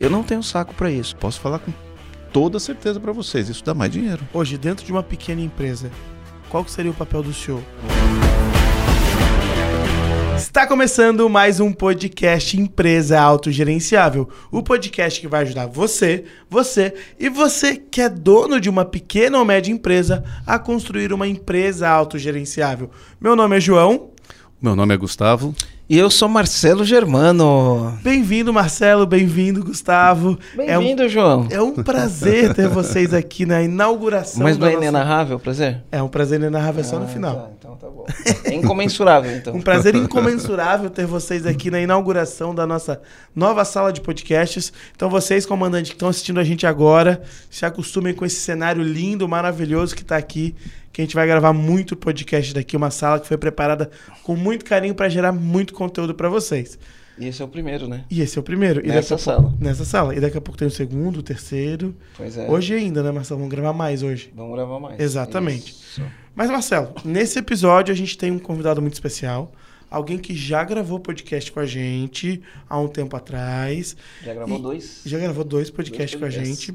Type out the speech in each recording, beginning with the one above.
Eu não tenho saco para isso. Posso falar com toda certeza para vocês, isso dá mais dinheiro. Hoje, dentro de uma pequena empresa, qual que seria o papel do senhor? Está começando mais um podcast Empresa Autogerenciável. O podcast que vai ajudar você, você e você que é dono de uma pequena ou média empresa a construir uma empresa autogerenciável. Meu nome é João. Meu nome é Gustavo. E eu sou Marcelo Germano. Bem-vindo, Marcelo. Bem-vindo, Gustavo. Bem-vindo, é um, João. É um prazer ter vocês aqui na inauguração. Mas não é nossa... inenarrável o prazer? É um prazer inenarrável ah, só no ah, final. Tá, então tá bom. É incomensurável, então. um prazer incomensurável ter vocês aqui na inauguração da nossa nova sala de podcasts. Então, vocês, comandantes que estão assistindo a gente agora, se acostumem com esse cenário lindo, maravilhoso que está aqui que a gente vai gravar muito podcast daqui, uma sala que foi preparada com muito carinho para gerar muito conteúdo para vocês. E esse é o primeiro, né? E esse é o primeiro. E nessa sala. Pouco, nessa sala. E daqui a pouco tem o segundo, o terceiro. Pois é. Hoje ainda, né, Marcelo? Vamos gravar mais hoje. Vamos gravar mais. Exatamente. Isso. Mas, Marcelo, nesse episódio a gente tem um convidado muito especial. Alguém que já gravou podcast com a gente há um tempo atrás. Já gravou dois? Já gravou dois podcasts dois com a gente.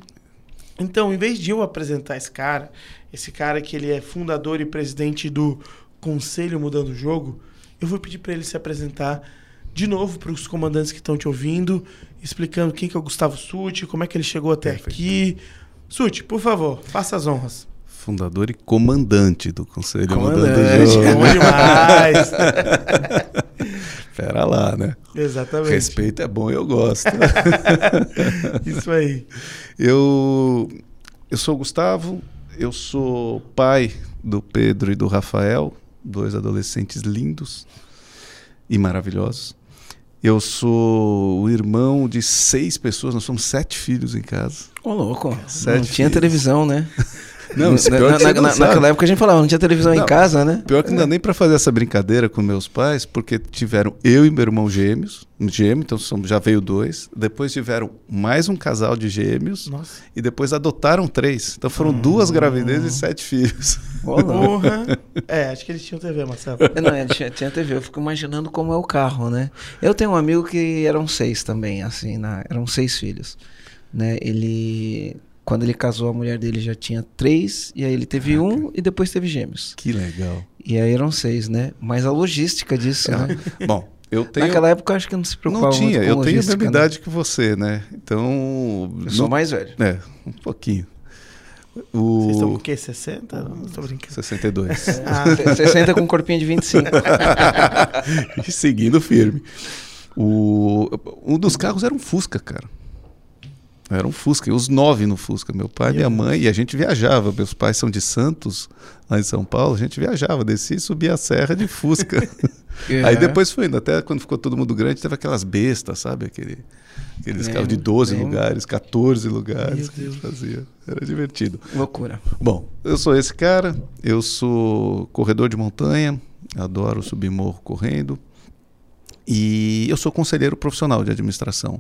Então, em vez de eu apresentar esse cara, esse cara que ele é fundador e presidente do Conselho Mudando o Jogo, eu vou pedir para ele se apresentar de novo para os comandantes que estão te ouvindo, explicando quem que é o Gustavo Suti, como é que ele chegou até Perfeito. aqui. Suti, por favor, faça as honras. Fundador e comandante do Conselho comandante, Mudando o Jogo. Bom demais. Pera lá, né? Exatamente. Respeito é bom, eu gosto. Isso aí. Eu, eu sou o Gustavo, eu sou pai do Pedro e do Rafael, dois adolescentes lindos e maravilhosos. Eu sou o irmão de seis pessoas, nós somos sete filhos em casa. Ô, louco. Sete não tinha televisão, né? Não, na, na, na, naquela época a gente falava, não tinha televisão não, em casa, né? Pior que não dá nem para fazer essa brincadeira com meus pais, porque tiveram eu e meu irmão gêmeos, gêmeo, então já veio dois. Depois tiveram mais um casal de gêmeos. Nossa. E depois adotaram três. Então foram hum. duas gravidezes e sete filhos. Porra. é, acho que eles tinham TV, Marcelo. Não, eles tinham, tinha TV. Eu fico imaginando como é o carro, né? Eu tenho um amigo que eram seis também, assim, na, eram seis filhos. Né? Ele quando ele casou, a mulher dele já tinha três, e aí ele teve Caraca. um e depois teve gêmeos. Que legal. E aí eram seis, né? Mas a logística disso, é. né? Bom, eu tenho. Naquela época eu acho que não se preocupava Não tinha, eu tenho a mesma né? idade que você, né? Então. Eu sou mais velho. É, um pouquinho. O... Vocês estão com o quê? 60? Não estou brincando. 62. ah, 60 com um corpinho de 25. e seguindo firme. O... Um dos carros era um Fusca, cara. Era um Fusca, os nove no Fusca, meu pai, e minha mãe, e a gente viajava. Meus pais são de Santos, lá em São Paulo, a gente viajava, descia e subia a serra de Fusca. É. Aí depois foi indo, até quando ficou todo mundo grande, teve aquelas bestas, sabe? Aquele, aqueles carros de 12 lugares, 14 lugares que a gente fazia. Era divertido. Loucura. Bom, eu sou esse cara, eu sou corredor de montanha, adoro subir morro correndo. E eu sou conselheiro profissional de administração.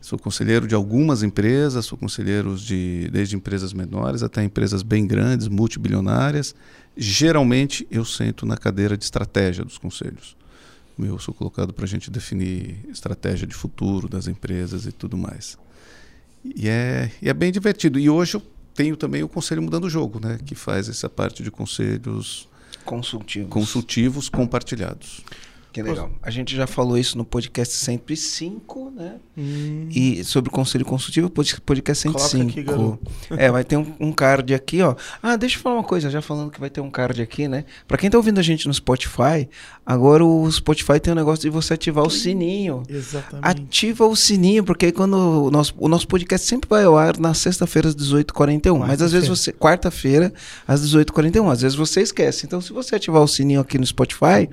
Sou conselheiro de algumas empresas, sou conselheiro de desde empresas menores até empresas bem grandes, multibilionárias. Geralmente eu sento na cadeira de estratégia dos conselhos. Eu sou colocado para a gente definir estratégia de futuro das empresas e tudo mais. E é, e é bem divertido. E hoje eu tenho também o Conselho Mudando o Jogo, né, que faz essa parte de conselhos consultivos, consultivos compartilhados. Que legal. A gente já falou isso no podcast 105, né? Hum. E sobre o conselho consultivo, podcast 105. Aqui, é, vai ter um, um, card aqui, ó. Ah, deixa eu falar uma coisa, já falando que vai ter um card aqui, né? Pra quem tá ouvindo a gente no Spotify, agora o Spotify tem um negócio de você ativar o sininho. Exatamente. Ativa o sininho, porque aí quando o nosso, o nosso podcast sempre vai ao ar na sexta-feira às 18h41. Mas às vezes você. Quarta-feira às 18h41. Às vezes você esquece. Então, se você ativar o sininho aqui no Spotify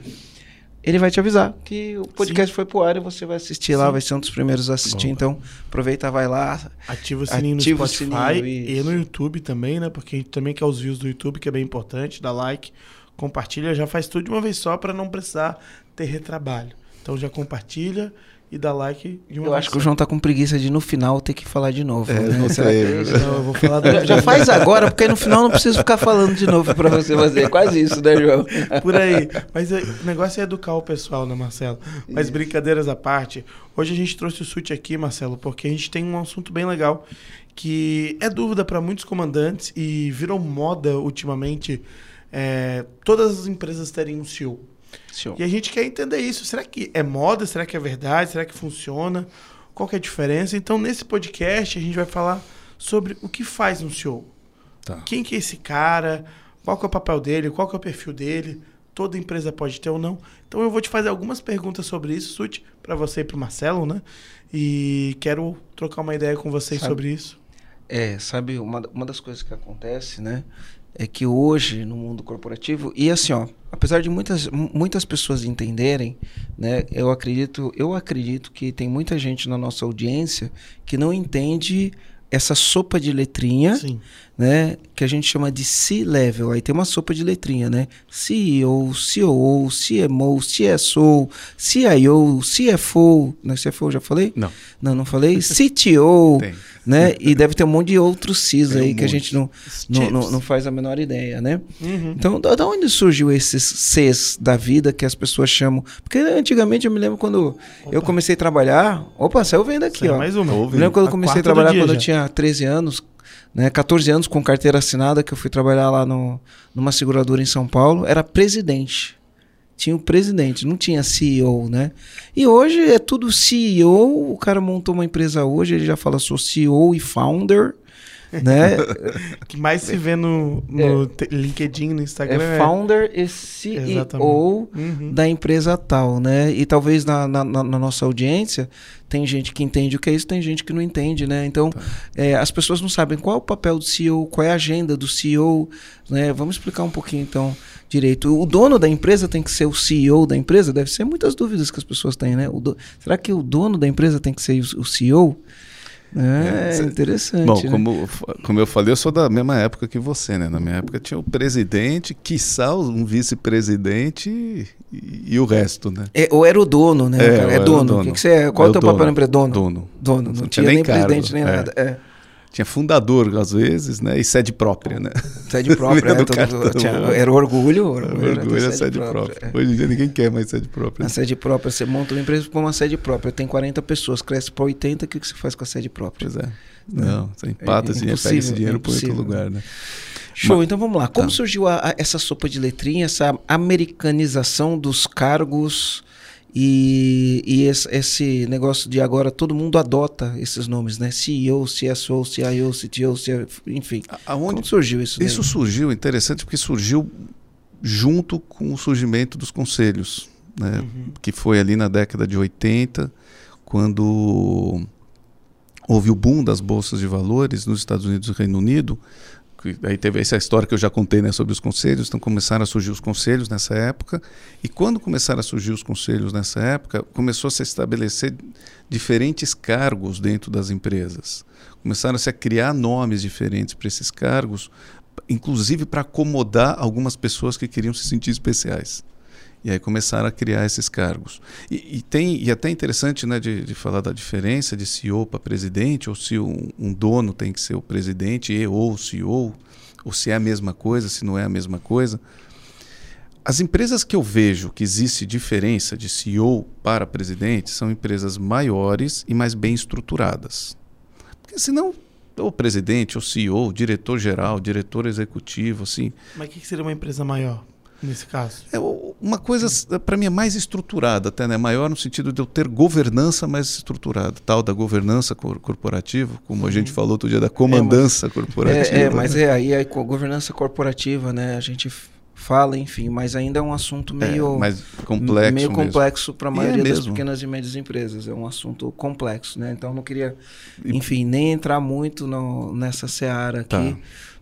ele vai te avisar que o podcast Sim. foi pro ar e você vai assistir Sim. lá, vai ser um dos primeiros a assistir. Então, aproveita, vai lá. Ativa o sininho ativa no Spotify sininho, e no YouTube também, né? Porque a gente também quer os views do YouTube, que é bem importante. Dá like, compartilha, já faz tudo de uma vez só para não precisar ter retrabalho. Então já compartilha e dar like de uma Eu acho que o João tá com preguiça de no final ter que falar de novo. É, né? não Será sei. que é isso? Não, eu vou falar da... Já faz agora, porque aí no final não preciso ficar falando de novo pra você fazer. Quase isso, né, João? Por aí. Mas é, o negócio é educar o pessoal, né, Marcelo? Mas brincadeiras à parte, hoje a gente trouxe o SUT aqui, Marcelo, porque a gente tem um assunto bem legal que é dúvida para muitos comandantes e virou moda ultimamente é, todas as empresas terem um CEO. Show. E a gente quer entender isso. Será que é moda? Será que é verdade? Será que funciona? Qual que é a diferença? Então, nesse podcast, a gente vai falar sobre o que faz um CEO. Tá. Quem que é esse cara? Qual que é o papel dele? Qual que é o perfil dele? Toda empresa pode ter ou não. Então eu vou te fazer algumas perguntas sobre isso, Suti, para você e para o Marcelo, né? E quero trocar uma ideia com vocês Sabe- sobre isso. É, sabe, uma, uma das coisas que acontece, né? É que hoje, no mundo corporativo, e assim, ó, apesar de muitas, mu- muitas pessoas entenderem, né? Eu acredito, eu acredito que tem muita gente na nossa audiência que não entende essa sopa de letrinha, Sim. Né? Que a gente chama de C-level. Aí tem uma sopa de letrinha, né? CEO, COO, CMO, CSO, CIO, CFO. Não é CFO, eu já falei? Não, Não, não falei? CTO, tem. né? E deve ter um monte de outros Cs Tem um aí que a gente não, não, não, não faz a menor ideia, né? Uhum. Então, da da onde surgiu esses Cs da vida que as pessoas chamam? Porque antigamente eu me lembro quando eu comecei a trabalhar. Opa, saiu vendo aqui, Saiu ó. mais uma. Ouve. Me lembro quando eu comecei a trabalhar quando eu já. tinha 13 anos, né, 14 anos com carteira assinada, que eu fui trabalhar lá no, numa seguradora em São Paulo, era presidente. Tinha o presidente, não tinha CEO, né? E hoje é tudo CEO, o cara montou uma empresa hoje, ele já fala sou CEO e founder, né? que mais se vê no, no te- LinkedIn, no Instagram. é founder e CEO Exatamente. Uhum. da empresa tal, né? E talvez na, na, na- nossa audiência tem gente que entende o que é isso, tem gente que não entende, né? Então é, as pessoas não sabem qual é o papel do CEO, qual é a agenda do CEO, né? Vamos explicar um pouquinho então direito. O dono da empresa tem que ser o CEO da empresa? Deve ser muitas dúvidas que as pessoas têm, né? O do- Será que o dono da empresa tem que ser o CEO? É, É, interessante. Bom, né? como, como eu falei, eu sou da mesma época que você, né? Na minha época tinha o presidente, quiçá um vice-presidente e, e o resto, né? É, ou era o dono, né? É, é dono. O dono. que, que você é? Qual é o teu dono. papel empresa? Dono. Dono. Dono. Não, Não tinha tinha nem, cargo, presidente nem é. nada. É. Tinha fundador, às vezes, né? E sede própria, né? Sede própria. Né? Todo- tinha- era orgulho. Orgulho, era ter Orgulho é sede própria. é. Hoje em dia ninguém quer mais sede própria. A sede própria, você monta uma empresa com uma sede própria, tem 40 pessoas, cresce para 80, o que, você faz com a sede própria? Pois é. Não, você empata É esse dinheiro, pega esse impossível, dinheiro é para outro lugar, né? Show, então vamos lá. Como Tá. surgiu a- a- essa sopa de letrinha, essa americanização dos cargos e, e esse, esse negócio de agora todo mundo adota esses nomes, né? CEO, CSO, CIO, CTO, CFO, enfim. Aonde Como surgiu isso? Isso surgiu, interessante, porque surgiu junto com o surgimento dos conselhos, né? que foi ali na década de 80, quando houve o boom das bolsas de valores nos Estados Unidos e Reino Unido. Que Aí teve essa história que eu já contei né, sobre os conselhos, então começaram a surgir os conselhos nessa época, e quando começaram a surgir os conselhos nessa época, começou a se estabelecer diferentes cargos dentro das empresas. Começaram a criar nomes diferentes para esses cargos, inclusive para acomodar algumas pessoas que queriam se sentir especiais. E aí começaram a criar esses cargos. E, e tem e até interessante né, de, de falar da diferença de CEO para presidente, ou se um, um dono tem que ser o presidente e ou o CEO, ou se é a mesma coisa, se não é a mesma coisa. As empresas que eu vejo que existe diferença de CEO para presidente são empresas maiores e mais bem estruturadas. Porque senão, ou presidente, ou CEO, diretor-geral, diretor executivo, assim, Mas o que seria uma empresa maior nesse caso? é uma coisa, para mim, é mais estruturada, até, né? Maior no sentido de eu ter governança mais estruturada, tal da governança cor- corporativa, como a gente falou outro dia, da comandância corporativa. É, é, mas né? é aí a co- governança corporativa, né? A gente fala, enfim, mas ainda é um assunto É, meio mais complexo meio complexo para a E é maioria das pequenas e médias empresas. É um assunto complexo, né? Então eu não queria, enfim, nem entrar muito no- nessa seara aqui. Tá.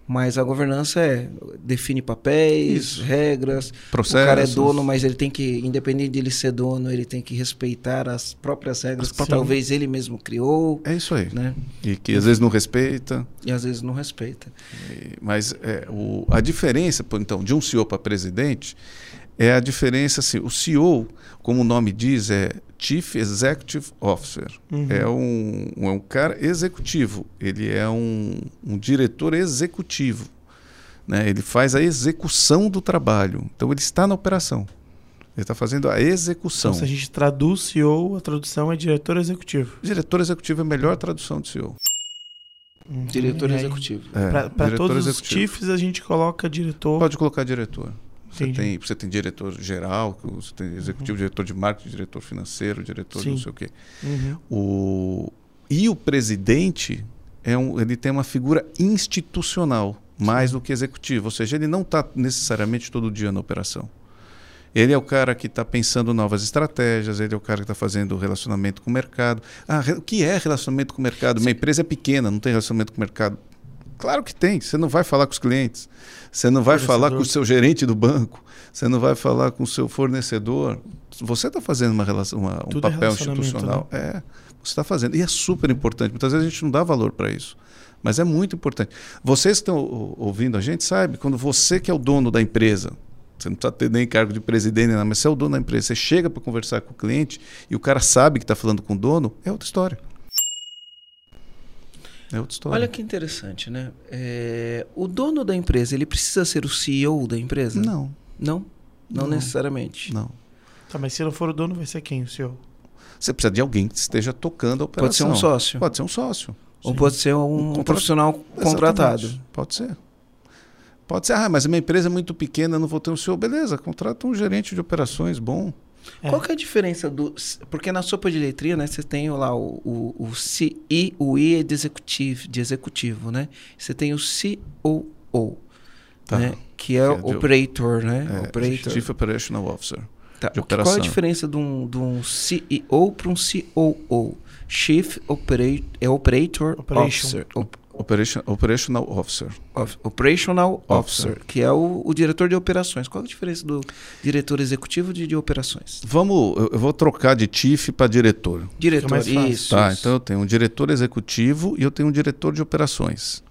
Mas a governança é define papéis, Isso. regras. Processos. O cara é dono, mas ele tem que, independente de ele ser dono, ele tem que respeitar as próprias regras As que talvez ele mesmo criou, É isso aí. né? E que às vezes não respeita. E às vezes não respeita. E- Mas é, o, a diferença, então, de um CEO para presidente é a diferença assim, o CEO, como o nome diz, é Chief Executive Officer. Uhum. É, um, é um cara executivo. Ele é um, um diretor executivo. Né? Ele faz a execução do trabalho. Então ele está na operação. Ele está fazendo a execução. Então, se a gente traduz CEO, a tradução é diretor executivo. Diretor executivo é a melhor tradução de CEO. Uhum. Diretor executivo. É, Para todos executivo. os chiefs a gente coloca diretor. Pode colocar diretor. Você tem, você tem diretor geral, você tem executivo, uhum. diretor de marketing, diretor financeiro, diretor Sim. não sei o quê. Uhum. O, e o presidente, é um, ele tem uma figura institucional, mais do que executivo. Ou seja, ele não está necessariamente todo dia na operação. Ele é o cara que está pensando novas estratégias, ele é o cara que está fazendo relacionamento com o mercado. Ah, o que é relacionamento com o mercado? Uma empresa é pequena, não tem relacionamento com o mercado. Claro que tem. Você não vai falar com os clientes, você não vai falar com o seu gerente do banco, você não vai falar com o seu fornecedor. Você está fazendo uma relação, uma, um é papel é institucional. Né? É, você está fazendo. E é super importante. Muitas vezes a gente não dá valor para isso. Mas é muito importante. Vocês que estão ouvindo a gente, sabe, quando você que é o dono da empresa, você não precisa ter nem cargo de presidente, nada, mas você é o dono da empresa, você chega para conversar com o cliente e o cara sabe que está falando com o dono, é outra história. É outra história. Olha que interessante, né? É, o dono da empresa, ele precisa ser o CEO da empresa? Não. Não? Não, não necessariamente. Não. Tá, mas se não for o dono, vai ser quem o CEO? Você precisa de alguém que esteja tocando a operação. Pode ser um sócio. Pode ser um sócio. Ou Sim. pode ser um, um profissional contratado. Exatamente. Pode ser. Pode ser, ah, mas a minha empresa é muito pequena, não vou ter um CEO. Beleza, contrata um gerente de operações bom. É. Qual que é a diferença do. Porque na sopa de letria, né, você tem lá o, o, o CI, o I é de executivo, de executivo, né? Você tem o COO, tá. né? Que é, é operator, né? É, operator. Chief Operational Officer. Tá. De operação. Qual é a diferença de um, de um CEO para um COO? Chief Operator, é Operator Operation. Officer. Operation, operational Officer. Of, operational Officer, officer, que é o, o, diretor de operações. Qual a diferença do diretor executivo de, de operações? Vamos, eu vou trocar de chief para diretor. Diretor, isso. Tá, isso. então eu tenho um diretor executivo e eu tenho um diretor de operações.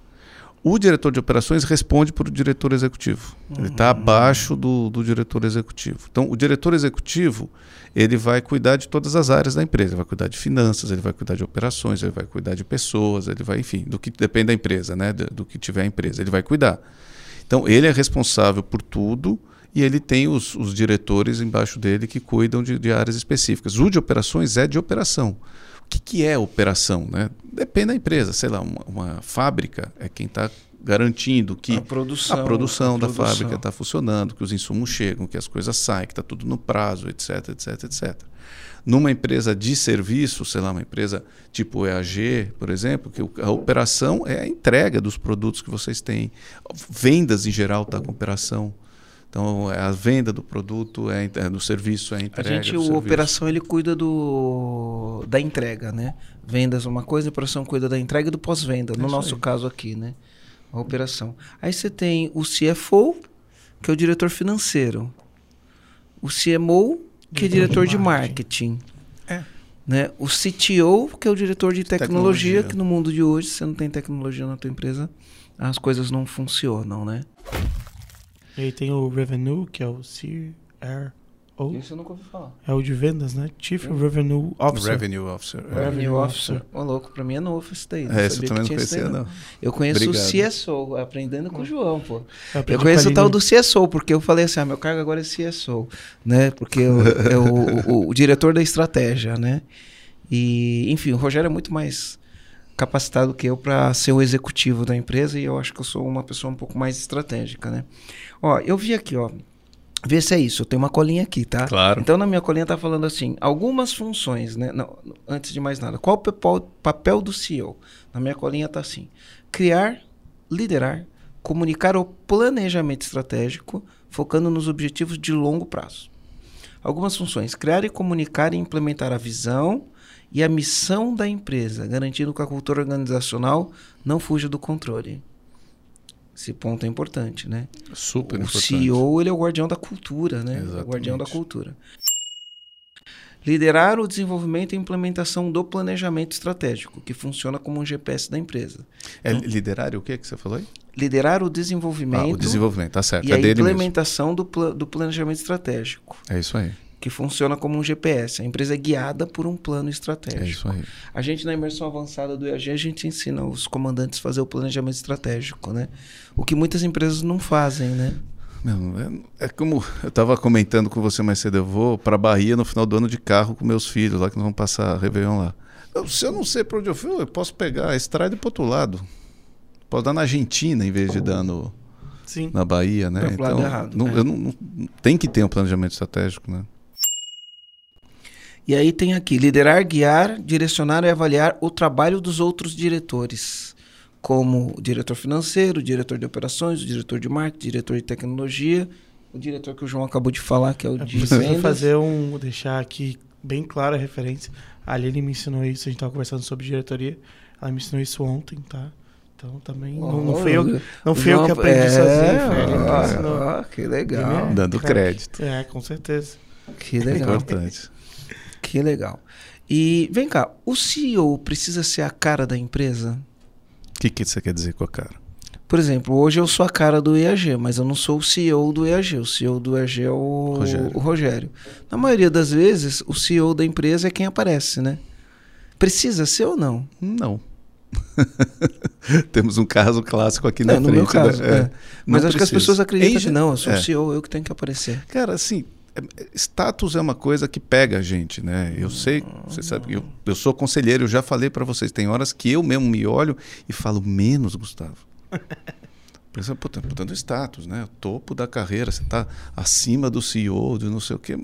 O diretor de operações responde para o diretor executivo. Uhum. Ele está abaixo do, do diretor executivo. Então, o diretor executivo ele vai cuidar de todas as áreas da empresa. Ele vai cuidar de finanças, ele vai cuidar de operações, ele vai cuidar de pessoas, ele vai, enfim, do que depende da empresa, né? Do, do que tiver a empresa, ele vai cuidar. Então, ele é responsável por tudo e ele tem os, os diretores embaixo dele que cuidam de, de, áreas específicas. O de operações é de operação. O que, que é operação? Né? Depende da empresa. Sei lá, uma, uma fábrica é quem está garantindo que a produção, a produção a da produção. fábrica está funcionando, que os insumos chegam, que as coisas saem, que está tudo no prazo, etc, etc, etc. Numa empresa de serviço, sei lá, uma empresa tipo EAG, por exemplo, que a operação é a entrega dos produtos que vocês têm. Vendas em geral está com operação. Então, é a venda do produto, é, é do serviço, é a entrega. A gente, o operação, ele cuida do, da entrega, né? Vendas é uma coisa, a operação cuida da entrega e do pós-venda, no nosso aí. caso aqui, né? a operação. Aí você tem o CFO, que é o diretor financeiro. O CMO, que é diretor de marketing. É. Né? O CTO, que é o diretor de tecnologia, tecnologia, que no mundo de hoje, se você não tem tecnologia na tua empresa, as coisas não funcionam, né? E aí tem o Revenue, que é o CR ou Isso eu nunca ouvi falar. É o de vendas, né? Chief Revenue Officer. Revenue Officer. É. Revenue Officer. Ô, louco, pra mim é novo isso daí. É, isso eu também não conhecia, não. não. Eu conheço Obrigado. o CSO, aprendendo com o João, pô. Eu, eu conheço o tal do CSO, porque eu falei assim, ah, meu cargo agora é CSO, né? Porque eu, é o, o, o, diretor da estratégia, né? E, enfim, o Rogério é muito mais capacitado que eu para ser o executivo da empresa e eu acho que eu sou uma pessoa um pouco mais estratégica, né? Ó, eu vi aqui, ó, Vê se é isso. Eu tenho uma colinha aqui, tá? Claro. Então, na minha colinha tá falando assim, algumas funções, né? Não, antes de mais nada, qual o papel do CEO? Na minha colinha tá assim, criar, liderar, comunicar o planejamento estratégico, focando nos objetivos de longo prazo. Algumas funções, criar e comunicar e implementar a visão e a missão da empresa, garantindo que a cultura organizacional não fuja do controle. Esse ponto é importante, né? Super o importante. O CEO ele é o guardião da cultura, né? Exatamente. O guardião da cultura. Liderar o desenvolvimento e implementação do planejamento estratégico, que funciona como um GPS da empresa. É então, liderar o que que você falou aí? Liderar o desenvolvimento. Ah, o desenvolvimento, tá certo. E é a implementação do, do planejamento estratégico. É isso aí. Que funciona como um GPS. A empresa é guiada por um plano estratégico. É isso aí. A gente, na imersão avançada do EAG, a gente ensina os comandantes a fazer o planejamento estratégico, né? O que muitas empresas não fazem, né? Não, é, é, como eu estava comentando com você mais cedo, eu vou para Bahia no final do ano de carro com meus filhos, lá que nós vamos passar Réveillon lá. Eu, se eu não sei para onde eu fui, eu posso pegar a estrada e ir para outro lado. Posso dar na Argentina em vez de dar no, Sim. na Bahia, né? então, errado, não, é. eu não, não, tem que ter um planejamento estratégico, né? E aí tem aqui: liderar, guiar, direcionar e avaliar o trabalho dos outros diretores, como o diretor financeiro, o diretor de operações, o diretor de marketing, o diretor de tecnologia, o diretor que o João acabou de falar, que é o de vendas. fazer um, deixar aqui bem clara a referência. A Aline me ensinou isso, a gente estava conversando sobre diretoria. Ela me ensinou isso ontem, tá? Então também oh, não, não fui eu, não fui eu que aprendi é, sozinho. Foi que legal. Dando crédito. É, com certeza. Que legal. Importante. Que legal. E vem cá, o CEO precisa ser a cara da empresa? O que, que você quer dizer com a cara? Por exemplo, hoje eu sou a cara do EAG, mas eu não sou o CEO do EAG. O CEO do EAG é o Rogério. o Rogério. Na maioria das vezes, o CEO da empresa é quem aparece, né? Precisa ser ou não? Não. Temos um caso clássico aqui na é, frente. No meu caso, né? é. Mas acho precisa. que as pessoas acreditam que não, eu sou é. o CEO, eu que tenho que aparecer. Cara, assim, é, status é uma coisa que pega a gente, né? Eu sei, você sabe, eu, eu sou conselheiro, eu já falei para vocês, tem horas que eu mesmo me olho e falo menos, Gustavo. Pensa, puta, portanto, status, né? O topo da carreira, você está acima do CEO, de não sei o quê.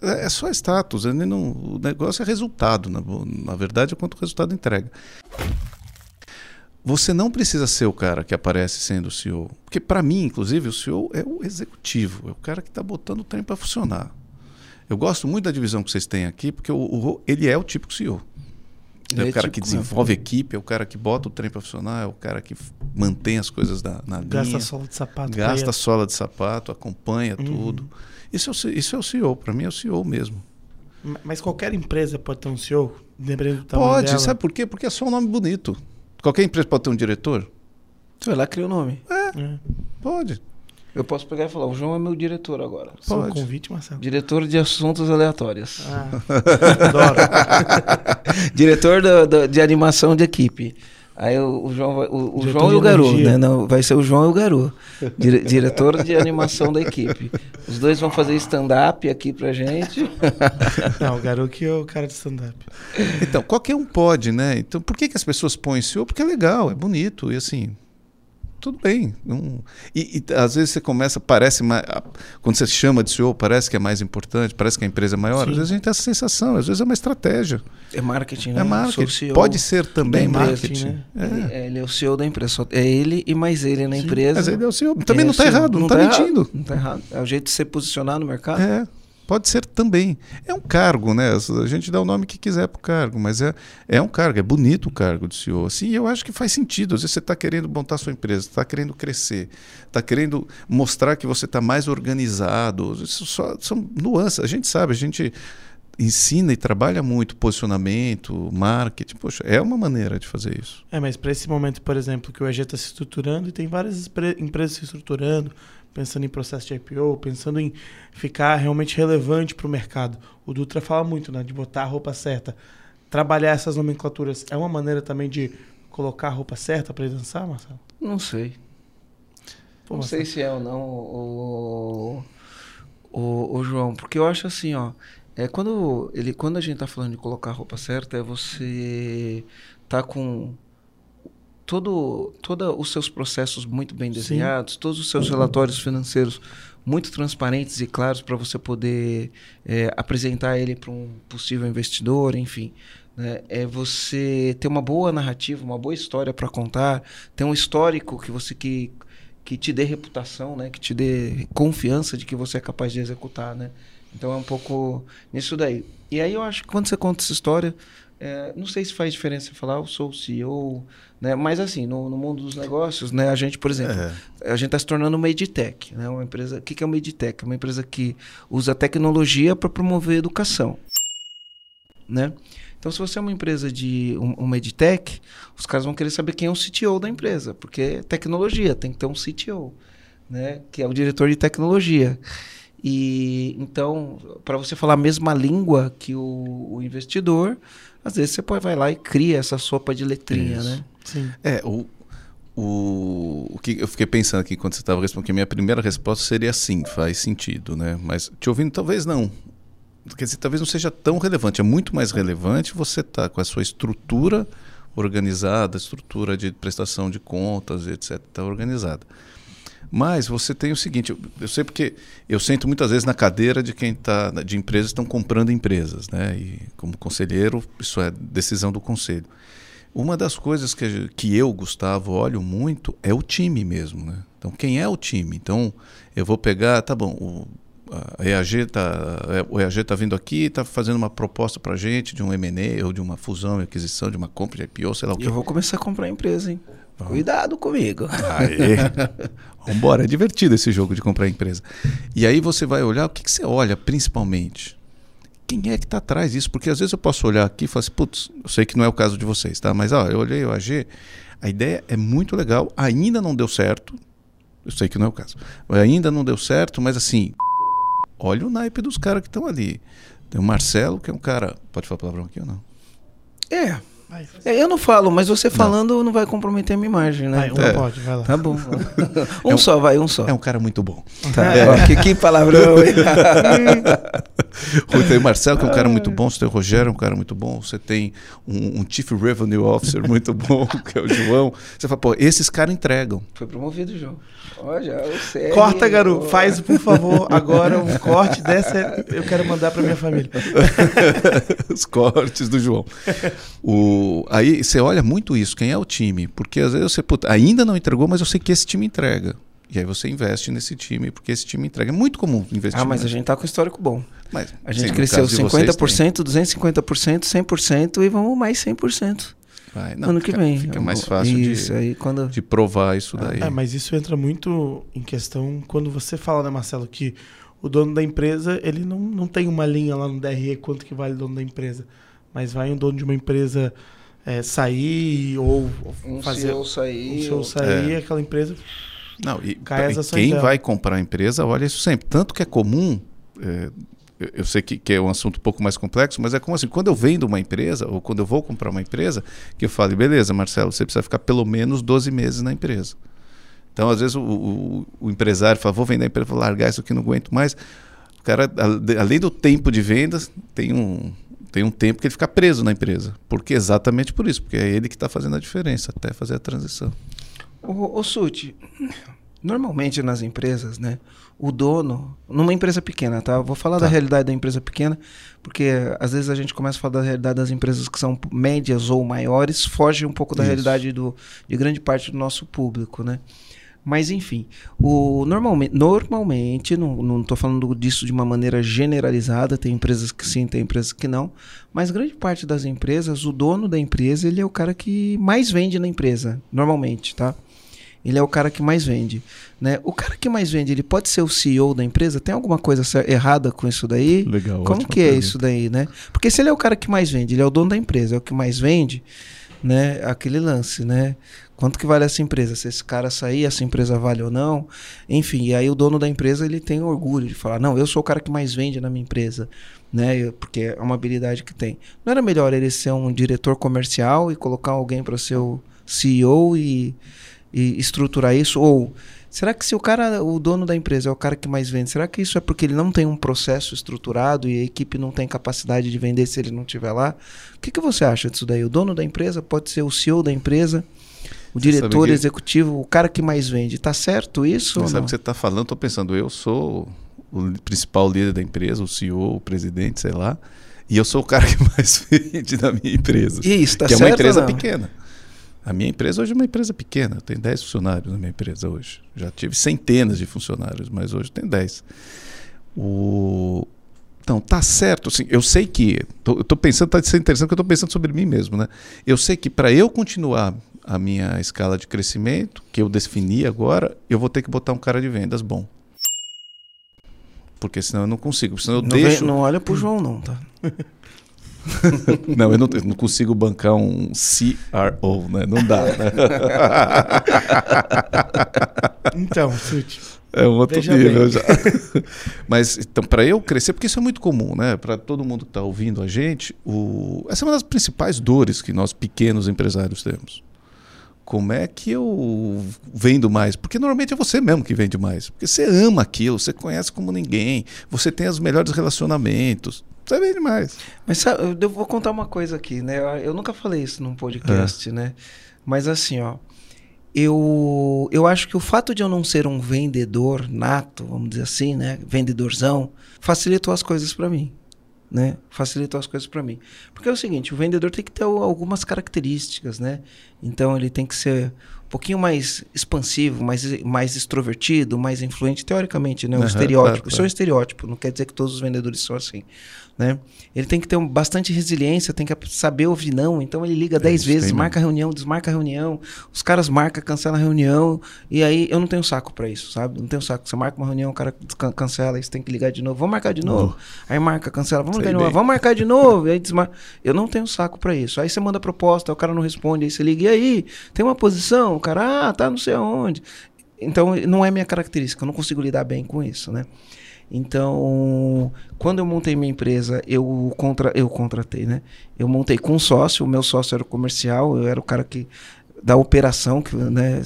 É, é só status, não, o negócio é resultado, na, na verdade é quanto o resultado entrega. Você não precisa ser o cara que aparece sendo o CEO. Porque, para mim, inclusive, o CEO é o executivo, é o cara que está botando o trem para funcionar. Eu gosto muito da divisão que vocês têm aqui, porque o, o ele é o típico CEO. É, é o cara que desenvolve a equipe, é o cara que bota o trem para funcionar, é o cara que mantém as coisas na, na gasta linha. Gasta sola de sapato. Gasta sola de sapato, acompanha uhum. tudo. Isso é, o, isso é o CEO, para mim é o CEO mesmo. Mas qualquer empresa pode ter um CEO, dependendo do tamanho Pode, dela. sabe por quê? Porque é só um nome bonito. Qualquer empresa pode ter um diretor? Você vai lá cria o nome. É, é, pode. Eu posso pegar e falar, o João é meu diretor agora. Pode. um convite, Marcelo. Diretor de assuntos aleatórios. Ah, adoro. diretor do, do, de animação de equipe. Aí o, o João, vai, o, o João e o Garu, né? Não, vai ser o João e o Garu, dire, diretor de animação da equipe. Os dois vão fazer stand-up aqui pra gente. Não, o Garu que é o cara de stand-up. Então, qualquer um pode, né? Então, por que, que as pessoas põem CEO? Porque é legal, é bonito e assim, tudo bem. Não... E, e, às vezes você começa, parece mais. Quando você chama de CEO, parece que é mais importante, parece que a empresa é maior. Sim. Às vezes a gente tem essa sensação, às vezes é uma estratégia. É marketing, né? É marketing. Pode ser também marketing. Né? É. Ele é o CEO da empresa. É ele e mais ele na Sim. empresa. Mas ele é o CEO. Também é não está errado, não está tá mentindo. Não está errado. É o jeito de se posicionar no mercado. É. Pode ser também. É um cargo, né? A gente dá o nome que quiser para o cargo, mas é, é um cargo, é bonito o cargo de CEO. Assim, eu acho que faz sentido. Às vezes você está querendo montar sua empresa, está querendo crescer, está querendo mostrar que você está mais organizado. Isso só são nuances. A gente sabe, a gente ensina e trabalha muito posicionamento, marketing. Poxa, é uma maneira de fazer isso. É, mas para esse momento, por exemplo, que o EG está se estruturando e tem várias empresas se estruturando, pensando em processo de IPO, pensando em ficar realmente relevante para o mercado. O Dutra fala muito, né, de botar a roupa certa. Trabalhar essas nomenclaturas é uma maneira também de colocar a roupa certa para dançar, Marcelo? Não sei. Pô, não sei se é ou não o, o, o, João, porque eu acho assim, ó, é quando ele quando a gente está falando de colocar a roupa certa, é você tá com todo, todo os seus processos muito bem desenhados, Sim. todos os seus relatórios financeiros muito transparentes e claros para você poder é, apresentar ele para um possível investidor, enfim. Né? É você ter uma boa narrativa, uma boa história para contar, ter um histórico que você que, que te dê reputação, né? que te dê confiança de que você é capaz de executar. Né? Então é um pouco nisso daí. E aí eu acho que quando você conta essa história, é, não sei se faz diferença falar, eu sou o CEO, né? Mas assim, no, no mundo dos negócios, né? A gente, por exemplo, é. a gente está se tornando uma edtech, né? Uma empresa. O que, que é uma edtech? É uma empresa que usa tecnologia para promover educação, né? Então, se você é uma empresa de um, uma edtech, os caras vão querer saber quem é o CTO da empresa, porque é tecnologia, tem que ter um CTO, né? Que é o diretor de tecnologia. E então, para você falar a mesma língua que o, o, investidor, às vezes você pode vai lá e cria essa sopa de letrinha, Isso. né? Sim. É, o, o, o que eu fiquei pensando aqui quando você estava respondendo, que a minha primeira resposta seria sim, faz sentido, né? Mas te ouvindo, talvez não. Quer dizer, talvez não seja tão relevante. É muito mais relevante você estar tá com a sua estrutura organizada, estrutura de prestação de contas, etc., tá organizada. Mas você tem o seguinte, eu, eu sei porque eu sento muitas vezes na cadeira de quem está de empresas estão comprando empresas, né? E como conselheiro, isso é decisão do conselho. Uma das coisas que, que eu, Gustavo, olho muito é o time mesmo, né? Então, quem é o time? Então, eu vou pegar, tá bom, o, a EAG tá, é, o EAG está vindo aqui, está fazendo uma proposta para a gente de um M&A ou de uma fusão e aquisição de uma compra de IPO, sei lá o quê. Eu vou começar a comprar a empresa, hein? Cuidado comigo. Aê. Vambora, é divertido esse jogo de comprar empresa. E aí você vai olhar, o que, que você olha principalmente? Quem é que está atrás disso? Porque às vezes eu posso olhar aqui e falar assim, putz, eu sei que não é o caso de vocês, tá? Mas ó, eu olhei o AG, a ideia é muito legal, ainda não deu certo, eu sei que não é o caso, ainda não deu certo, mas assim, olha o naipe dos caras que estão ali. Tem o Marcelo, que é um cara. Pode falar palavrão aqui ou não? É. É, eu não falo, mas você falando não, não vai comprometer a minha imagem, né? Vai, um é. pode, vai lá. Tá bom. um, é um, só, vai, um só. É um cara muito bom. Tá, é. que, que palavrão, hein? tem o Marcelo, que é um cara muito bom. Você tem o Rogério, um cara muito bom. Você tem um, um Chief Revenue Officer muito bom, que é o João. Você fala, pô, esses caras entregam. Foi promovido, João. Olha, você. Corta, garoto. Faz, por favor, agora um corte dessa. Eu quero mandar para minha família. Os cortes do João. O, aí você olha muito isso, quem é o time. Porque às vezes você, puta, ainda não entregou, mas eu sei que esse time entrega. E aí você investe nesse time, porque esse time entrega. É muito comum investir. Ah, mas a gente tá com histórico bom. Mas, a gente sim, cresceu 50%, vocês, 250%, 100% e vamos mais 100%. Vai, não, ano fica, que vem. Fica mais fácil isso, de, aí quando... de provar isso daí. É, mas isso entra muito em questão quando você fala, né, Marcelo, que o dono da empresa, ele não, não tem uma linha lá no DRE quanto que vale o dono da empresa. Mas vai um dono de uma empresa é, sair ou um fazer... CEO sair. Um CEO sair, é. aquela empresa... Não, e cai as quem dela. vai comprar a empresa olha isso sempre. Tanto que é comum é, eu sei que, que, é um assunto um pouco mais complexo, mas é como assim, quando eu vendo uma empresa, ou quando eu vou comprar uma empresa, que eu falo, beleza, Marcelo, você precisa ficar pelo menos 12 meses na empresa. Então, às vezes, o, o, o empresário fala, vou vender a empresa, vou largar isso aqui, não aguento mais. O cara, além do tempo de vendas, tem um, tem um tempo que ele fica preso na empresa. Porque exatamente por isso, porque é ele que está fazendo a diferença até fazer a transição. Ô, ô Suti, normalmente nas empresas, né? o dono, numa empresa pequena, tá? vou falar tá. da realidade da empresa pequena, porque às vezes a gente começa a falar da realidade das empresas que são médias ou maiores, foge um pouco da Isso. realidade do, de grande parte do nosso público, né? Mas enfim, o, normalmente, normalmente não estou falando disso de uma maneira generalizada, tem empresas que sim, tem empresas que não, mas grande parte das empresas, o dono da empresa, ele é o cara que mais vende na empresa, normalmente, tá? Ele é o cara que mais vende. Né? O cara que mais vende, ele pode ser o CEO da empresa? Tem alguma coisa errada com isso daí? Legal. Como que é pergunta. isso daí, né? Porque se ele é o cara que mais vende, ele é o dono da empresa, é o que mais vende, né? Aquele lance, né? Quanto que vale essa empresa? Se esse cara sair, essa empresa vale ou não? Enfim, e aí o dono da empresa, ele tem orgulho de falar, não, eu sou o cara que mais vende na minha empresa, né? Porque é uma habilidade que tem. Não era melhor ele ser um diretor comercial e colocar alguém para ser o CEO e e estruturar isso? Ou será que se o cara, o dono da empresa é o cara que mais vende, será que isso é porque ele não tem um processo estruturado e a equipe não tem capacidade de vender se ele não estiver lá? O que, que você acha disso daí? O dono da empresa pode ser o CEO da empresa? O você diretor executivo, o cara que mais vende. Tá certo isso? Você sabe o que você está falando? Estou pensando, eu sou o principal líder da empresa, o CEO, o presidente, sei lá. E eu sou o cara que mais vende na minha empresa. Isso, tá que certo. é uma empresa pequena. A minha empresa hoje é uma empresa pequena, eu tenho 10 funcionários na minha empresa hoje. Já tive centenas de funcionários, mas hoje tem 10. O... Então, tá certo. Assim, eu sei que. Tô, eu estou pensando, está sendo interessante que eu estou pensando sobre mim mesmo. Né? Eu sei que para eu continuar a minha escala de crescimento, que eu defini agora, eu vou ter que botar um cara de vendas bom. Porque senão eu não consigo. Senão eu não deixo. Vem, não olha pro João, não, tá? não, eu não, eu não, consigo bancar um CRO, né? Não dá. Né? então, Suti. É um outro nível já. Mas então, para eu crescer, porque isso é muito comum, né? Para todo mundo que está ouvindo a gente, o... essa é uma das principais dores que nós pequenos empresários temos. Como é que eu vendo mais? Porque normalmente é você mesmo que vende mais. Porque você ama aquilo, você conhece como ninguém, você tem os melhores relacionamentos. Você vende mais. Mas sabe, eu vou contar uma coisa aqui, né? Eu nunca falei isso num podcast, é. né? Mas assim, ó eu, eu acho que o fato de eu não ser um vendedor nato, vamos dizer assim, né, vendedorzão, facilitou as coisas para mim, né? Facilitou as coisas para mim. Porque é o seguinte, o vendedor tem que ter algumas características, né? Então ele tem que ser um pouquinho mais expansivo, mais, mais extrovertido, mais influente, teoricamente, né? Um uhum, estereótipo. Claro, claro. Isso é um estereótipo, não quer dizer que todos os vendedores são assim né? Ele tem que ter um, bastante resiliência, tem que saber ouvir não. Então ele liga 10 é, vezes, marca reunião, desmarca reunião. Os caras marcam, cancela a reunião. E aí eu não tenho saco para isso, sabe? Não tenho saco. Você marca uma reunião, o cara cancela, você tem que ligar de novo. Vamos marcar de novo. Oh. Aí marca, cancela, vamos ligar de novo. Vamos marcar de novo. aí desmarca. Eu não tenho saco para isso. Aí você manda proposta, o cara não responde, aí você liga, e aí? Tem uma posição? O cara, ah, tá não sei aonde. Então não é minha característica, eu não consigo lidar bem com isso, né? Então, quando eu montei minha empresa, eu, contra, eu contratei, né? Eu montei com um sócio, o meu sócio era o comercial, eu era o cara que da operação, que, né,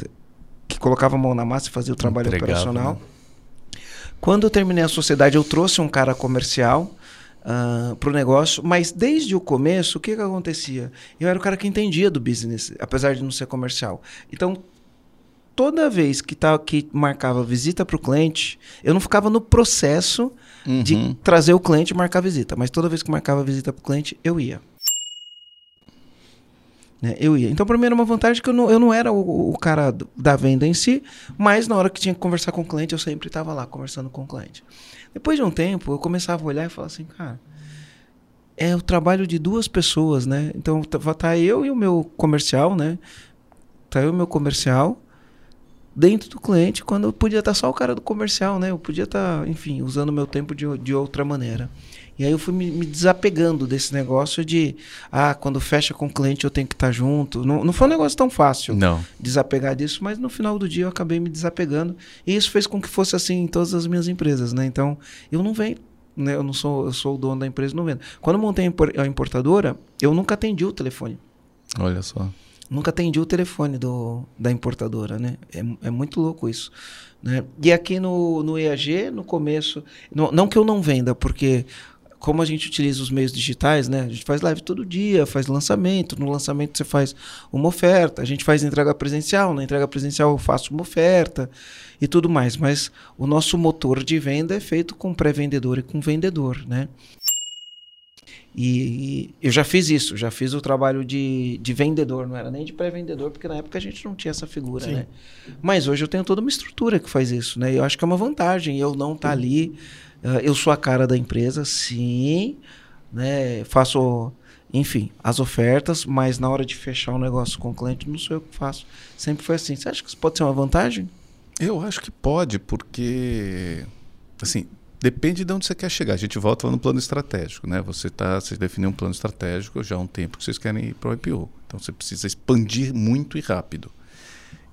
que colocava a mão na massa e fazia o trabalho Entregava, operacional. Né? Quando eu terminei a sociedade, eu trouxe um cara comercial uh, ah, para o negócio, mas desde o começo, o que, que acontecia? Eu era o cara que entendia do business, apesar de não ser comercial. Então, toda vez que, tá, que marcava visita para o cliente, eu não ficava no processo uhum. de trazer o cliente e marcar visita, mas toda vez que marcava visita para o cliente, eu ia. Né? Eu ia. Então, para mim era uma vantagem que eu não, eu não era o, o, cara da venda em si, mas na hora que tinha que conversar com o cliente, eu sempre estava lá conversando com o cliente. Depois de um tempo, eu começava a olhar e falar assim, cara, é o trabalho de duas pessoas, né? Então, tá, tá eu e o meu comercial, né? Tá eu e o meu comercial dentro do cliente quando eu podia estar só o cara do comercial, né? Eu podia estar, enfim, usando o meu tempo de, de outra maneira. E aí eu fui me, me, desapegando desse negócio de, ah, quando fecha com o cliente eu tenho que estar junto. Não, não foi um negócio tão fácil não. desapegar disso, mas no final do dia eu acabei me desapegando. E isso fez com que fosse assim em todas as minhas empresas, né? Então, eu não venho, né? Eu não sou, eu sou o dono da empresa, não vendo. Quando eu montei a importadora, eu nunca atendi o telefone. Olha só. Nunca atendi o telefone do, da importadora, né? É, é muito louco isso. Né? E aqui no, no EAG, no começo, não, não que eu não venda, porque como a gente utiliza os meios digitais, né? A gente faz live todo dia, faz lançamento. No lançamento você faz uma oferta. A gente faz entrega presencial. Na entrega presencial eu faço uma oferta e tudo mais. Mas o nosso motor de venda é feito com pré-vendedor e com vendedor, né? E, e, eu já fiz isso, já fiz o trabalho de, de vendedor, não era nem de pré-vendedor, porque na época a gente não tinha essa figura, Sim. né? Mas hoje eu tenho toda uma estrutura que faz isso, né? Eu acho que é uma vantagem eu não estar tá ali. Uh, eu sou a cara da empresa, sim, né? Faço, enfim, as ofertas, mas na hora de fechar o um negócio com o cliente, não sou eu que faço. Sempre foi assim. Você acha que isso pode ser uma vantagem? Eu acho que pode, porque assim, Depende de onde você quer chegar. A gente volta lá no plano estratégico, né? Você tá, você definiu um plano estratégico já há um tempo que vocês querem ir para o IPO. Então você precisa expandir muito e rápido.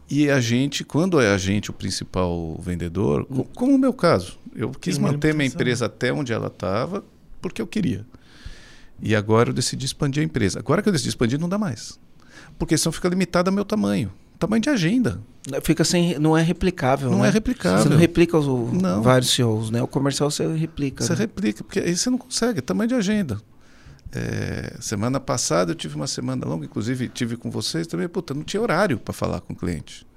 E a gente, quando é a gente o principal vendedor, hum. como o meu caso, eu quis manter minha empresa até onde ela estava porque eu queria. E agora eu decidi expandir a empresa. Agora que eu decidi expandir, não dá mais. Porque senão fica limitado ao meu tamanho tamanho de agenda. Fica sem. Não é replicável. Não né? é replicável. Você não replica os não. vários CEOs, né? O comercial você replica. Você né? replica, porque aí você não consegue, tamanho de agenda. É, semana passada eu tive uma semana longa, inclusive tive com vocês também. Puta, não tinha horário para falar com o cliente.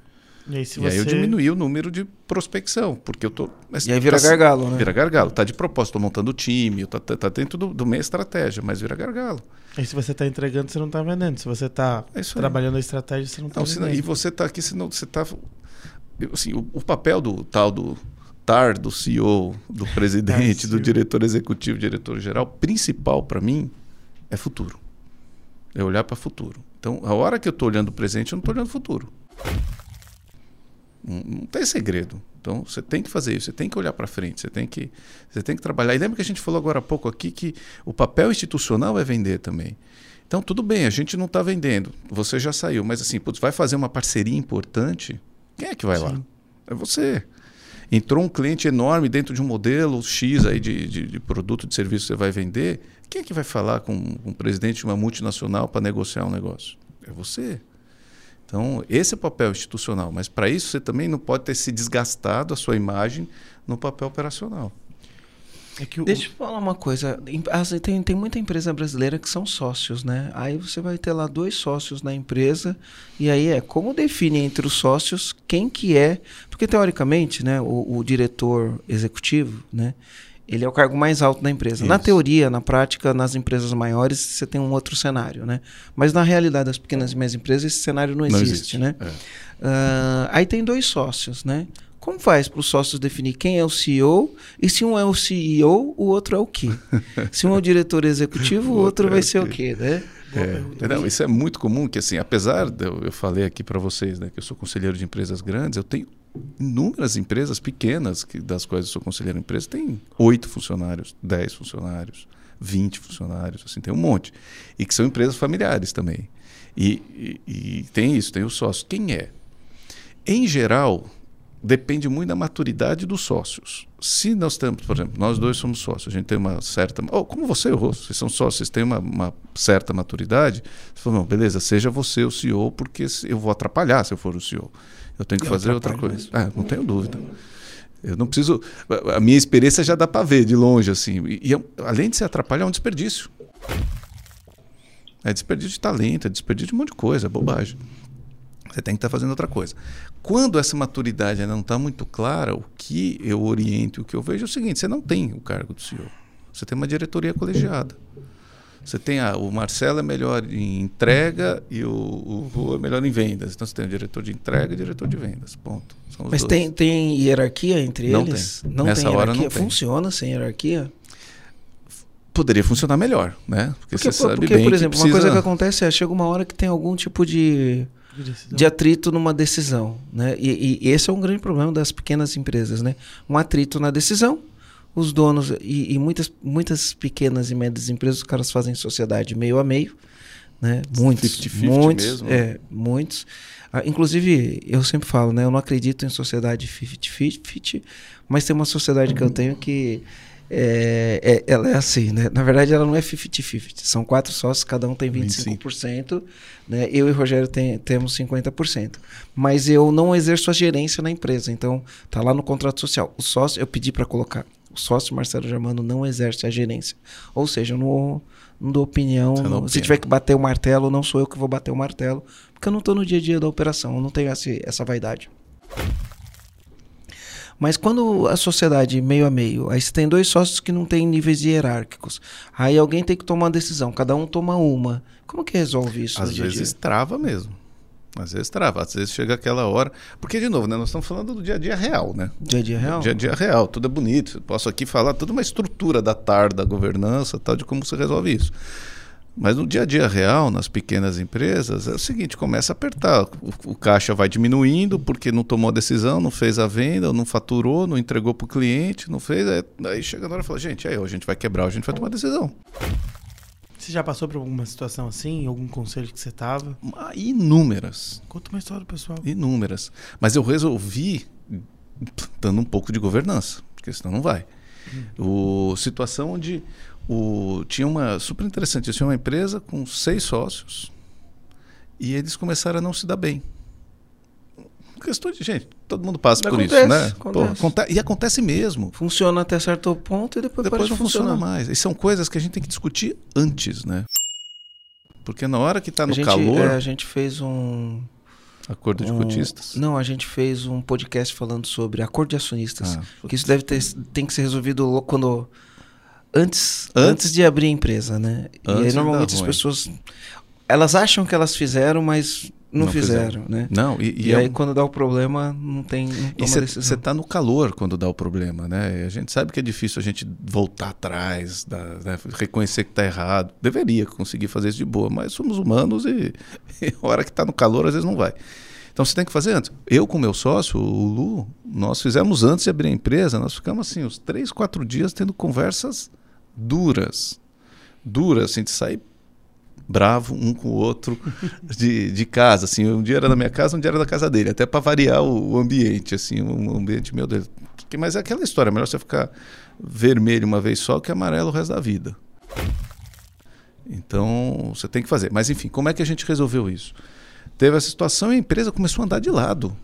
E aí, e você... aí eu diminuí o número de prospecção, porque eu tô. Mas e aí vira tá, gargalo, né? Vira gargalo. Tá de propósito, tô montando o time, tá, tá, tá dentro do, do meio estratégia, mas vira gargalo. E se você está entregando, você não está vendendo. Se você está é trabalhando a estratégia, você não está vendendo. e você está aqui, senão você está. Assim, o, o, papel do tal do TAR, do CEO, do presidente, do diretor executivo, diretor geral, principal para mim é futuro. É olhar para futuro. Então, a hora que eu estou olhando o presente, eu não estou olhando o futuro. Não, não tem segredo. Então você tem que fazer isso, você tem que olhar para frente, você tem que, você tem que trabalhar. E lembra que a gente falou agora há pouco aqui que o papel institucional é vender também. Então tudo bem, a gente não está vendendo, você já saiu, mas assim, putz, vai fazer uma parceria importante, quem é que vai Sim. lá? É você. Entrou um cliente enorme dentro de um modelo X aí de, de, de produto, de serviço que você vai vender. Quem é que vai falar com, com o presidente de uma multinacional para negociar um negócio? É você. Então, esse é o papel institucional. Mas para isso, você também não pode ter se desgastado a sua imagem no papel operacional. É o... Deixa eu falar uma coisa. Tem, tem muita empresa brasileira que são sócios, né? Aí você vai ter lá dois sócios na empresa. E aí é como define entre os sócios quem que é. Porque teoricamente, né, o, o diretor executivo, né? Ele é o cargo mais alto da empresa. Isso. Na teoria, na prática, nas empresas maiores, você tem um outro cenário, né? Mas na realidade das pequenas e médias empresas, esse cenário não, não existe, existe, né? É. Uh, aí tem dois sócios, né? Como faz para os sócios definir quem é o CEO e se um é o CEO, o outro é o quê? se um é o diretor executivo, o outro, vai é ser o quê, né? É, não, isso é muito comum, que assim, apesar de eu, eu falei aqui para vocês, né, que eu sou conselheiro de empresas grandes, eu tenho inúmeras empresas pequenas, que, das quais eu sou conselheiro de empresa, tem oito funcionários, dez funcionários, vinte funcionários, assim, tem um monte. E que são empresas familiares também. E, e, e tem isso, tem o sócio. Quem é? Em geral, depende muito da maturidade dos sócios. Se nós temos, por exemplo, nós dois somos sócios, a gente tem uma certa. Oh, como você e o vocês são sócios, vocês têm uma, uma certa maturidade, você fala, não, beleza, seja você o CEO, porque eu vou atrapalhar se eu for o CEO. Eu tenho que eu fazer outra coisa. É, não tenho dúvida. Eu não preciso. A minha experiência já dá para ver de longe, assim. E, e, além de se atrapalhar, é um desperdício. É desperdício de talento, é desperdício de um monte de coisa, é bobagem. Você tem que estar tá fazendo outra coisa. Quando essa maturidade ainda não está muito clara, o que eu oriento, o que eu vejo é o seguinte: você não tem o cargo do CEO. Você tem uma diretoria colegiada. Você tem a, o Marcelo é melhor em entrega e o, o Rua é melhor em vendas. Então você tem o diretor de entrega e o diretor de vendas. Ponto. Mas tem, tem hierarquia entre não eles? Tem. Não Nessa tem hora não tem. Funciona sem hierarquia? Poderia funcionar melhor, né? Porque, porque você sabe porque, bem por exemplo, precisa... uma coisa que acontece é chega uma hora que tem algum tipo de de atrito numa decisão, né? E, e, esse é um grande problema das pequenas empresas, né? Um atrito na decisão, os donos e, e muitas muitas pequenas e médias empresas, os caras fazem sociedade meio a meio, né? Muitos, 50 -50 muitos, mesmo, é, né? muitos. Ah, inclusive, eu sempre falo, né? Eu não acredito em sociedade 50-50, mas tem uma sociedade que eu tenho que é, é, ela é assim, né? Na verdade, ela não é 50-50. São quatro sócios, cada um tem 25%. 25%. Né? Eu e o Rogério tem, temos 50%. Mas eu não exerço a gerência na empresa. Então, tá lá no contrato social. O sócio, eu pedi para colocar. Sócio Marcelo Germano não exerce a gerência. Ou seja, eu não, não dou opinião. Não se tiver que bater o martelo, não sou eu que vou bater o martelo. Porque eu não estou no dia a dia da operação. Eu não tenho essa, essa vaidade. Mas quando a sociedade meio a meio, aí você tem dois sócios que não têm níveis hierárquicos, aí alguém tem que tomar uma decisão, cada um toma uma. Como que resolve isso? Às vezes trava mesmo. Às vezes trava, às vezes chega aquela hora. Porque, de novo, né, nós estamos falando do dia a dia real, né? Dia a dia real? Dia a dia real, tudo é bonito. Posso aqui falar toda uma estrutura da TAR, da governança, tal, de como se resolve isso. Mas no dia a dia real, nas pequenas empresas, é o seguinte: começa a apertar. O, o caixa vai diminuindo porque não tomou a decisão, não fez a venda, não faturou, não entregou para o cliente, não fez. Aí, aí chega na hora e fala: gente, aí a gente vai quebrar, a gente vai tomar decisão. Você já passou por alguma situação assim? Algum conselho que você tava? Inúmeras. Conta uma história, pessoal. Inúmeras. Mas eu resolvi dando um pouco de governança, porque senão não vai. Hum. O, situação onde o, tinha uma super interessante, tinha uma empresa com seis sócios e eles começaram a não se dar bem. Questão de gente, todo mundo passa por isso, né? Acontece. Pô, e acontece mesmo. Funciona até certo ponto e depois, depois não funciona mais. E são coisas que a gente tem que discutir antes, né? Porque na hora que está no a gente, calor. É, a gente fez um. Acordo de um, cotistas? Não, a gente fez um podcast falando sobre acordo de acionistas. Ah, que isso deve ter tem que ser resolvido quando antes, antes, antes de abrir a empresa, né? Antes e aí normalmente as pessoas elas acham que elas fizeram, mas não, não fizeram, fizeram, né? Não, e, e, e é aí um... quando dá o problema, não tem não E você está no calor quando dá o problema, né? A gente sabe que é difícil a gente voltar atrás, da, né? reconhecer que está errado. Deveria conseguir fazer isso de boa, mas somos humanos e, e a hora que está no calor às vezes não vai. Então você tem que fazer antes. Eu com meu sócio, o Lu, nós fizemos antes de abrir a empresa, nós ficamos assim, uns três, quatro dias tendo conversas duras. Duras, assim, de sair bravo um com o outro de, de casa. Assim, um dia era na minha casa, um dia era da casa dele, até para variar o, o, ambiente, assim, um ambiente, meu Deus. Mas é aquela história, melhor você ficar vermelho uma vez só que amarelo o resto da vida. Então, você tem que fazer. Mas enfim, como é que a gente resolveu isso? Teve essa situação e a empresa começou a andar de lado.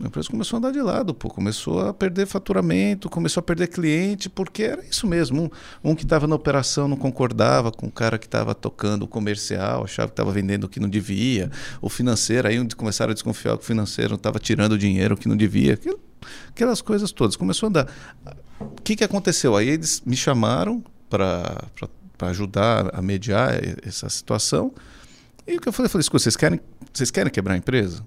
A empresa começou a andar de lado, pô, começou a perder faturamento, começou a perder cliente, porque era isso mesmo. Um, um que estava na operação não concordava com o cara que estava tocando o comercial, achava que estava vendendo o que não devia. O financeiro, aí começaram a desconfiar que o financeiro estava tirando dinheiro que não devia. Aquelas coisas todas. Começou a andar. O que, que aconteceu? Aí eles me chamaram para ajudar a mediar essa situação. E o que eu falei, eu falei, vocês querem, vocês querem quebrar a empresa?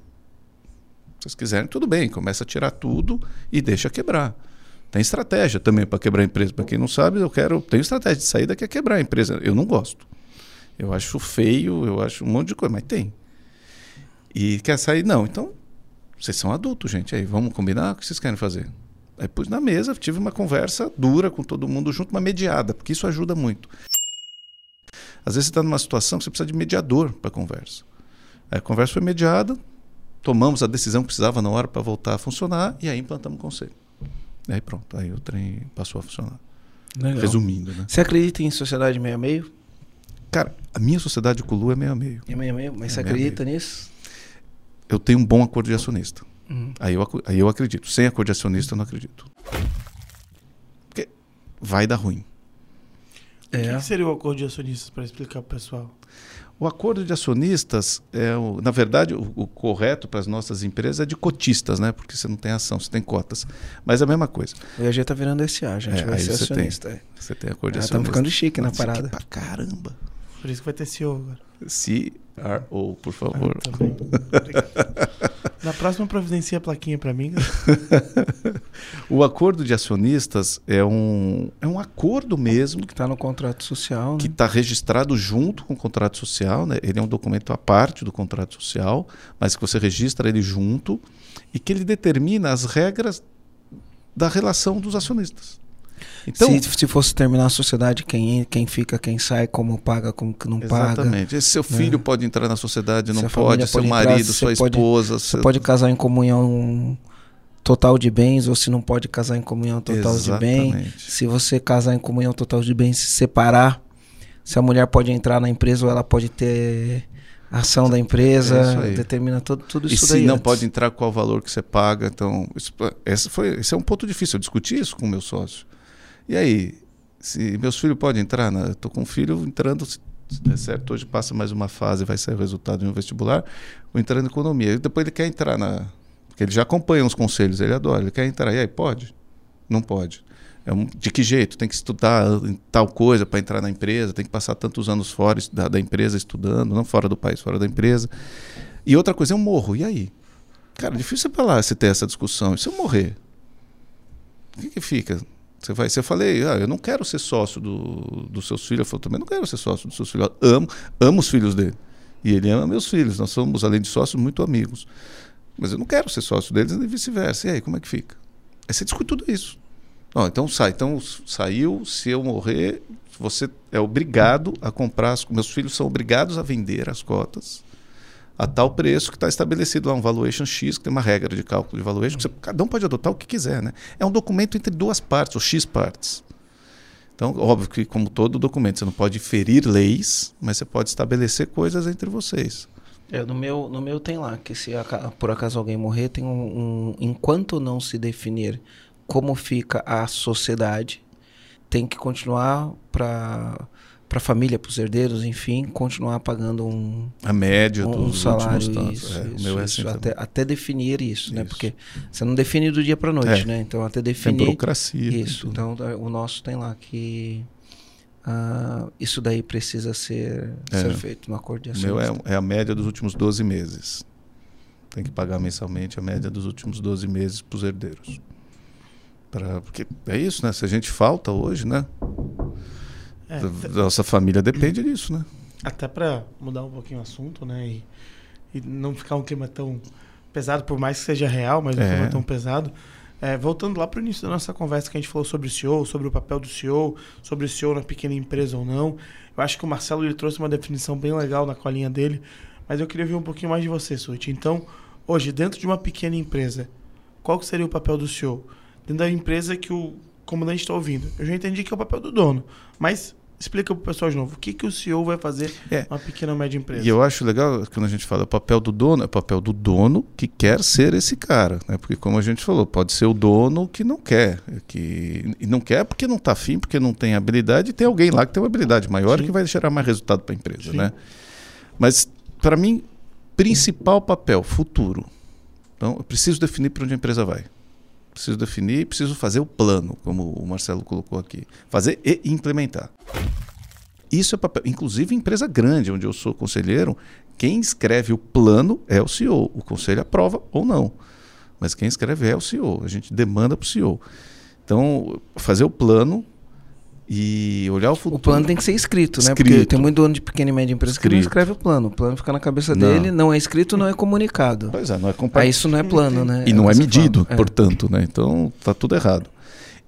Vocês quiserem, tudo bem, começa a tirar tudo e deixa quebrar. Tem estratégia também para quebrar a empresa. Para quem não sabe, eu quero. Tenho estratégia de saída que é quebrar a empresa. Eu não gosto. Eu acho feio, eu acho um monte de coisa, mas tem. E quer sair? Não. Então, vocês são adultos, gente. Aí, vamos combinar o que vocês querem fazer. Aí pus na mesa, tive uma conversa dura com todo mundo junto, uma mediada, porque isso ajuda muito. Às vezes você está numa situação que você precisa de mediador para a conversa. A conversa foi mediada, tomamos a decisão que precisava na hora para voltar a funcionar e aí implantamos o conselho. E aí pronto, aí o trem passou a funcionar. Legal. Resumindo, né? Você acredita em sociedade meio a meio? Cara, a minha sociedade com o Lu é meio a meio. É meio a meio? Mas é você acredita nisso? Eu tenho um bom acordo de acionista. Uhum. Aí, eu, aí eu acredito. Sem acordo de acionista, eu não acredito. Porque vai dar ruim. É. O que seria o acordo de acionistas para explicar para o pessoal? O acordo de acionistas é, o, na verdade, o, o correto para as nossas empresas é de cotistas, né? Porque você não tem ação, você tem cotas. Mas é a mesma coisa. O EAG está virando SA, gente. É, vai ser você acionista. Tem, você tem acordo de ah, acionistas. Estamos ficando chique na parada. Chique pra caramba. Por isso que vai ter CEO agora. CRO, por favor. Ah, Na próxima providencia a plaquinha para mim. o acordo de acionistas é um, é um acordo mesmo. Que está no contrato social. Né? Que está registrado junto com o contrato social. Né? Ele é um documento à parte do contrato social, mas que você registra ele junto e que ele determina as regras da relação dos acionistas. Então, se, se fosse terminar a sociedade, quem, quem fica, quem sai, como paga, como que não exatamente. paga. Exatamente. Seu filho é. pode entrar na sociedade, não pode, seu pode marido, entrar, sua pode, esposa. Você pode casar em comunhão total de bens ou se não pode casar em comunhão total exatamente. de bens. Se você casar em comunhão total de bens, se separar, se a mulher pode entrar na empresa ou ela pode ter ação da empresa, é determina tudo, tudo isso e daí. E se não antes. pode entrar, qual o valor que você paga? Então, isso, esse, foi, esse é um ponto difícil. Eu discuti isso com o meu sócio. E aí, se meus filhos podem entrar, né? estou com um filho entrando, se der certo, hoje passa mais uma fase, vai sair o resultado de um vestibular, vou entrar na economia. E depois ele quer entrar na. Porque ele já acompanha os conselhos, ele adora, ele quer entrar. E aí, pode? Não pode. É um, de que jeito? Tem que estudar tal coisa para entrar na empresa, tem que passar tantos anos fora da, da, empresa estudando, não fora do país, fora da empresa. E outra coisa, eu morro. E aí? Cara, difícil para lá você ter essa discussão. E se eu morrer? O que, que fica? Você vai, você falei, ah, eu não quero ser sócio do, dos seus filhos. Eu falei, também não quero ser sócio dos seus filhos. Eu amo, amo os filhos dele. E ele ama meus filhos. Nós somos, além de sócios, muito amigos. Mas eu não quero ser sócio deles e vice-versa. E aí, como é que fica? Aí você discute tudo isso. Não, então sai. Então saiu, se eu morrer, você é obrigado a comprar. As, meus filhos são obrigados a vender as cotas a tal preço que está estabelecido lá, um valuation X, que tem uma regra de cálculo de valuation, que você, cada um pode adotar o que quiser. Né? É um documento entre duas partes, ou X partes. Então, óbvio que, como todo documento, você não pode ferir leis, mas você pode estabelecer coisas entre vocês. É, no, meu, no meu tem lá que se por acaso alguém morrer, tem um, um enquanto não se definir como fica a sociedade, tem que continuar para para a família, para os herdeiros, enfim, continuar pagando um a média um, um salário tantos. Isso, é, isso, é assim até, até, definir isso, né? isso, né? Porque você não define do dia para noite, é. né? Então até definir tem burocracia. Isso. Então o nosso tem lá que uh, isso daí precisa ser, é. ser feito no acordo de ação. Meu é, é a média dos últimos 12 meses. Tem que pagar mensalmente a média dos últimos 12 meses para os herdeiros. Pra, porque é isso, né? Se a gente falta hoje, né? É, Nossa família depende disso, né? Até para mudar um pouquinho o assunto, né? E, e, não ficar um clima tão pesado, por mais que seja real, mas é. não é tão pesado. É, voltando lá para o início da nossa conversa que a gente falou sobre o CEO, sobre o papel do CEO, sobre o CEO na pequena empresa ou não. Eu acho que o Marcelo ele trouxe uma definição bem legal na colinha dele, mas eu queria ver um pouquinho mais de você, Suti. Então, hoje, dentro de uma pequena empresa, qual seria o papel do CEO? Dentro da empresa que o comandante está ouvindo. Eu já entendi que é o papel do dono, mas Explica para o pessoal de novo, o que, que o CEO vai fazer é. uma pequena ou média empresa? E eu acho legal quando a gente fala o papel do dono, é o papel do dono que quer ser esse cara. Né? Porque como a gente falou, pode ser o dono que não quer. Que, e não quer porque não está afim, porque não tem habilidade, e tem alguém lá que tem uma habilidade maior Sim. que vai gerar mais resultado para a empresa. Né? Mas, para mim, principal papel, futuro. Então, eu preciso definir para onde a empresa vai preciso definir, preciso fazer o plano, como o Marcelo colocou aqui. Fazer e implementar. Isso é papel. Inclusive, em empresa grande, onde eu sou conselheiro, quem escreve o plano é o CEO. O conselho aprova ou não. Mas quem escreve é o CEO. A gente demanda para o CEO. Então, fazer o plano, e olhar o futuro. O plano tem que ser escrito, né? Escrito. Porque tem muito dono de pequena e média empresa escrito. que não escreve o plano. O plano fica na cabeça não. dele, não é escrito, não é comunicado. Pois é, não é compartilhado. Aí isso não é plano, né? E não é medido, fala. É. portanto, né? Então tá tudo errado.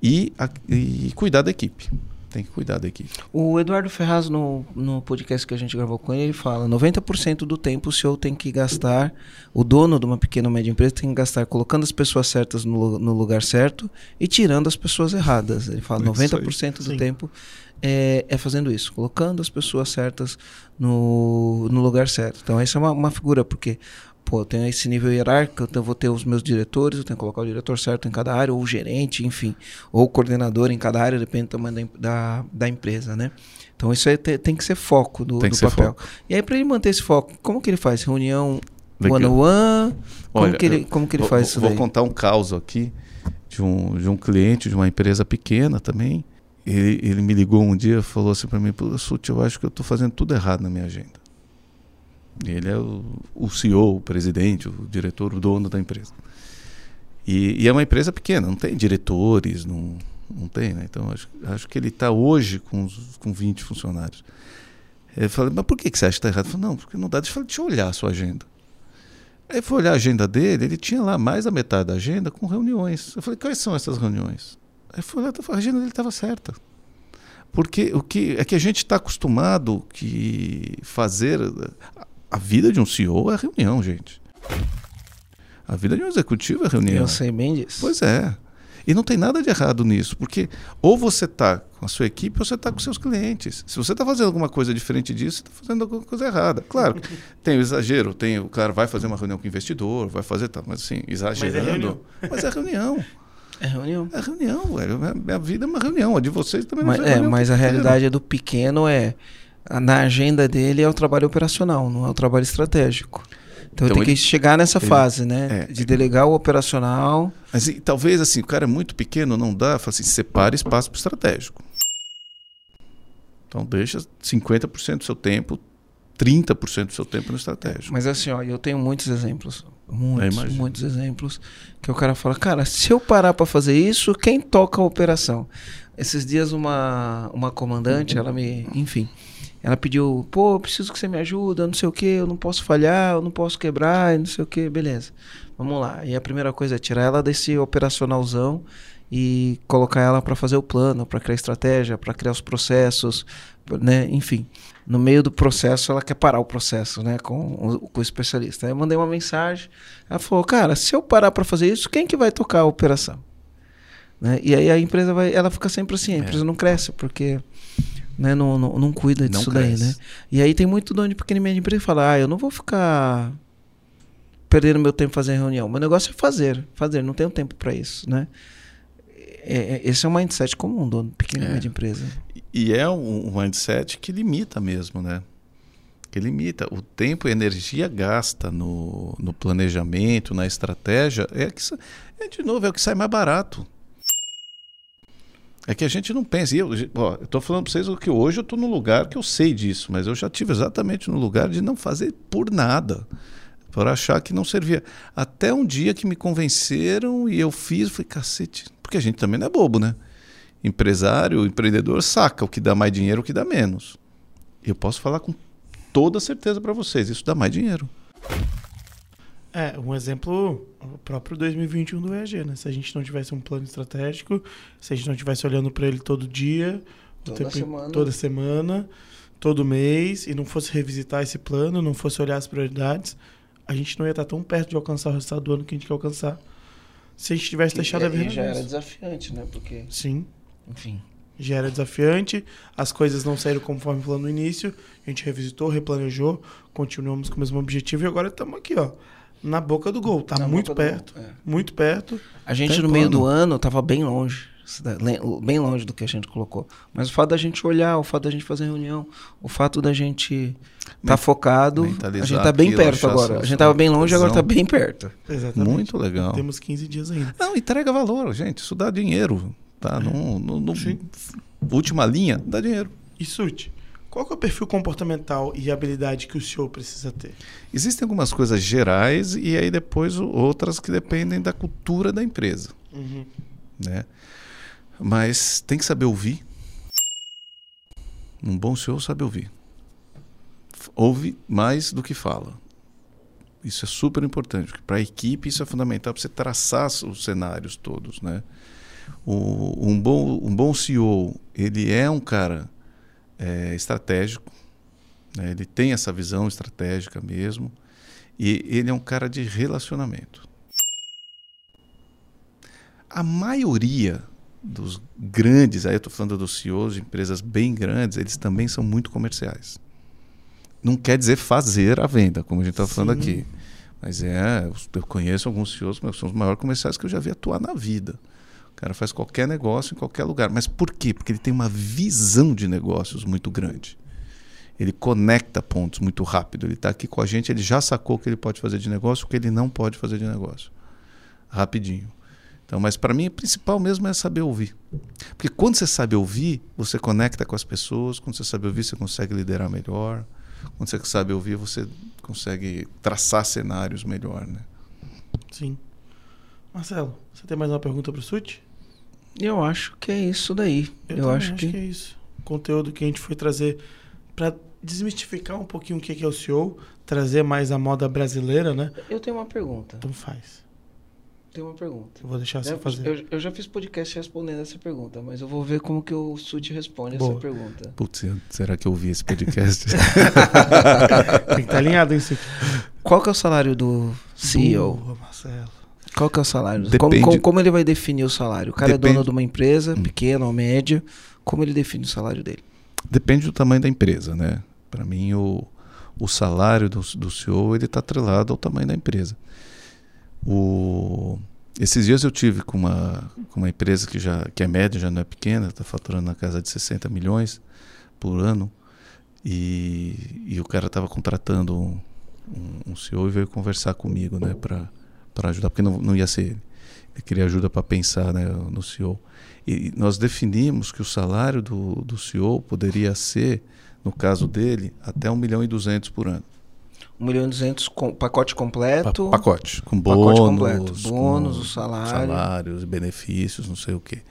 E, a, e cuidar da equipe tem que cuidar da equipe. O Eduardo Ferraz, no, no podcast que a gente gravou com ele, ele fala: 90% do tempo o senhor tem que gastar, o dono de uma pequena ou média empresa tem que gastar colocando as pessoas certas no, no lugar certo e tirando as pessoas erradas. Ele fala: é 90% do Sim. tempo é, é, fazendo isso, colocando as pessoas certas no, no lugar certo. Então, essa é uma, uma figura, porque pô, eu tenho esse nível hierárquico, então eu vou ter os meus diretores, eu tenho que colocar o diretor certo em cada área, ou o gerente, enfim, ou o coordenador em cada área, depende do tamanho da, da, da empresa, né? Então isso aí tem, tem que ser foco do, do papel. Foco. E aí, para ele manter esse foco, como que ele faz? Reunião one-on-one? Como, Olha, que ele, como que ele faz isso Vou daí? contar um caso aqui de um, de um cliente de uma empresa pequena também. Ele, ele me ligou um dia e falou assim para mim, Sut, eu acho que eu estou fazendo tudo errado na minha agenda. Ele é o, o CEO, o presidente, o diretor, o dono da empresa. E, e é uma empresa pequena, não tem diretores, não, não tem, né? Então acho, acho que ele está hoje com, com 20 funcionários. Eu falei, mas por que, que você acha que está errado? Ele falou, não, porque não dá, deixa, deixa eu olhar a sua agenda. Aí foi olhar a agenda dele, ele tinha lá mais da metade da agenda com reuniões. Eu falei, quais são essas reuniões? Aí olhar, a agenda dele estava certa. Porque o que é que a gente está acostumado que fazer a vida de um CEO é reunião, gente. A vida de um executivo é reunião. Eu sei bem disso. Pois é. E não tem nada de errado nisso, porque ou você está com a sua equipe ou você está com seus clientes. Se você está fazendo alguma coisa diferente disso, você está fazendo alguma coisa errada. Claro, tem o exagero, tem o cara vai fazer uma reunião com o investidor, vai fazer tal, mas assim, exagerando. Mas é reunião. Mas é reunião. É reunião, velho. Minha vida é uma reunião. A de vocês também mas, não é, mas a realidade é do pequeno é na agenda dele é o trabalho operacional, não é o trabalho estratégico. Então, então tem que chegar nessa ele, fase, né? É, de delegar o operacional. Mas e, talvez assim, o cara é muito pequeno, não dá, fala assim, separe espaço para o estratégico. Então deixa 50% do seu tempo, 30% do seu tempo no estratégico. Mas assim, ó, eu tenho muitos exemplos. Muitos, muitos exemplos. Que o cara fala, cara, se eu parar para fazer isso, quem toca a operação? Esses dias uma, uma comandante, ela me. Enfim ela pediu, pô, preciso que você me ajude, não sei o que, eu não posso falhar, eu não posso quebrar, não sei o que, beleza. Vamos lá. E a primeira coisa é tirar ela desse operacionalzão e colocar ela para fazer o plano, para criar estratégia, para criar os processos, né? Enfim, no meio do processo ela quer parar o processo, né? Com o, com o especialista. Aí eu mandei uma mensagem, ela falou, cara, se eu parar para fazer isso, quem que vai tocar a operação? Né? E aí a empresa vai, ela fica sempre assim, a é. empresa é. não cresce porque né, não, não, não cuida não disso cresce. daí, né? E aí tem muito dono de pequena e média empresa que fala, ah, eu não vou ficar perdendo meu tempo fazendo reunião. Meu negócio é fazer, fazer, não tenho tempo para isso, né? É, é, esse é um mindset comum, dono de pequena é. e média empresa. E é um, um mindset que limita mesmo, né? Que limita. O tempo e energia gasta no, no planejamento, na estratégia, é, que, é de novo, é o que sai mais barato. É que a gente não pensa. Eu estou falando para vocês que hoje eu estou no lugar que eu sei disso, mas eu já tive exatamente no lugar de não fazer por nada, por achar que não servia. Até um dia que me convenceram e eu fiz, falei, cacete, porque a gente também não é bobo, né? Empresário, empreendedor saca o que dá mais dinheiro, o que dá menos. Eu posso falar com toda certeza para vocês, isso dá mais dinheiro. É, um exemplo, o próprio 2021 do EAG, né? Se a gente não tivesse um plano estratégico, se a gente não estivesse olhando para ele todo dia, Toda tempo- semana. toda semana, todo mês, e não fosse revisitar esse plano, não fosse olhar as prioridades, a gente não ia estar tão perto de alcançar o resultado do ano que a gente quer alcançar. Se a gente tivesse deixado a e ver já era desafiante, né? Porque, Sim, enfim. já era desafiante, as coisas não saíram conforme falando no início, a gente revisitou, replanejou, continuamos com o mesmo objetivo e agora estamos aqui, ó, na boca do gol. Tá Na muito perto, é. muito perto. A gente Tem no meio do ano tava bem longe. Bem longe do que a gente colocou. Mas o fato da gente olhar, o fato da gente fazer reunião, o fato da gente estar Men- focado, a gente tá bem aquilo, perto agora. A gente tava bem longe, agora tá bem perto. Exatamente. Muito legal. Temos 15 dias ainda. Não, entrega valor, gente. Isso dá dinheiro. Tá? No, no- no- última linha, dá dinheiro. E Suti, qual é o perfil comportamental e habilidade que o senhor precisa ter? Existem algumas coisas gerais e aí depois outras que dependem da cultura da empresa. Uhum. Né? Mas tem que saber ouvir. Um bom CEO sabe ouvir. Ouve mais do que fala. Isso é super importante, porque para a equipe isso é fundamental para você traçar os cenários todos, né? O, um, bom, um bom CEO, ele é um cara é, estratégico, né? ele tem essa visão estratégica mesmo, e ele é um cara de relacionamento. A maioria dos grandes, aí eu estou falando dos CEOs de empresas bem grandes, eles também são muito comerciais. Não quer dizer fazer a venda, como a gente está falando aqui. Mas é, eu conheço alguns CEOs que são os maiores comerciais que eu já vi atuar na vida. Cara faz qualquer negócio em qualquer lugar. Mas por quê? Porque ele tem uma visão de negócios muito grande. Ele conecta pontos muito rápido. Ele está aqui com a gente, ele já sacou o que ele pode fazer de negócio, o que ele não pode fazer de negócio. Rapidinho. Então, mas para mim, o principal mesmo é saber ouvir. Porque quando você sabe ouvir, você conecta com as pessoas. Quando você sabe ouvir, você consegue liderar melhor. Quando você sabe ouvir, você consegue traçar cenários melhor, né? Sim. Marcelo, você tem mais uma pergunta para o Suti? Eu acho que é isso daí. Eu, também acho, que... é isso. O conteúdo que a gente foi trazer para desmistificar um pouquinho o que que é o CEO, trazer mais a moda brasileira, né? Eu tenho uma pergunta. Então faz. Tenho uma pergunta. Eu vou deixar você Eu, fazer. eu- eu já fiz podcast respondendo essa pergunta, mas eu vou ver como que o Sud responde Boa. essa pergunta. Putz, será que eu ouvi esse podcast? Tem que estar alinhado hein, Suti. Qual que é o salário do CEO? Boa, Marcelo. Qual que é o salário? Depende- Como, como- ele vai definir o salário? O cara é Depende- dono de uma empresa, Hum. pequena ou média. Como ele define o salário dele? Depende do tamanho da empresa, né? Para mim, o, o salário do, do CEO ele está atrelado ao tamanho da empresa. O, esses dias eu tive com uma, com uma empresa que já que é média, já não é pequena, está faturando na casa de 60 milhões por ano, e, e o cara estava contratando um, um, um CEO e veio conversar comigo, né, para ajudar, porque não, não ia ser ele. Ele queria ajuda para pensar né, no CEO. E nós definimos que o salário do, do CEO poderia ser, no caso dele, até 1 milhão e 200 por ano. 1 milhão e 200 com pacote completo. Pa- pacote. Com Pacote bônus. completo. Bônus, o salário. Salários, benefícios, não sei o quê.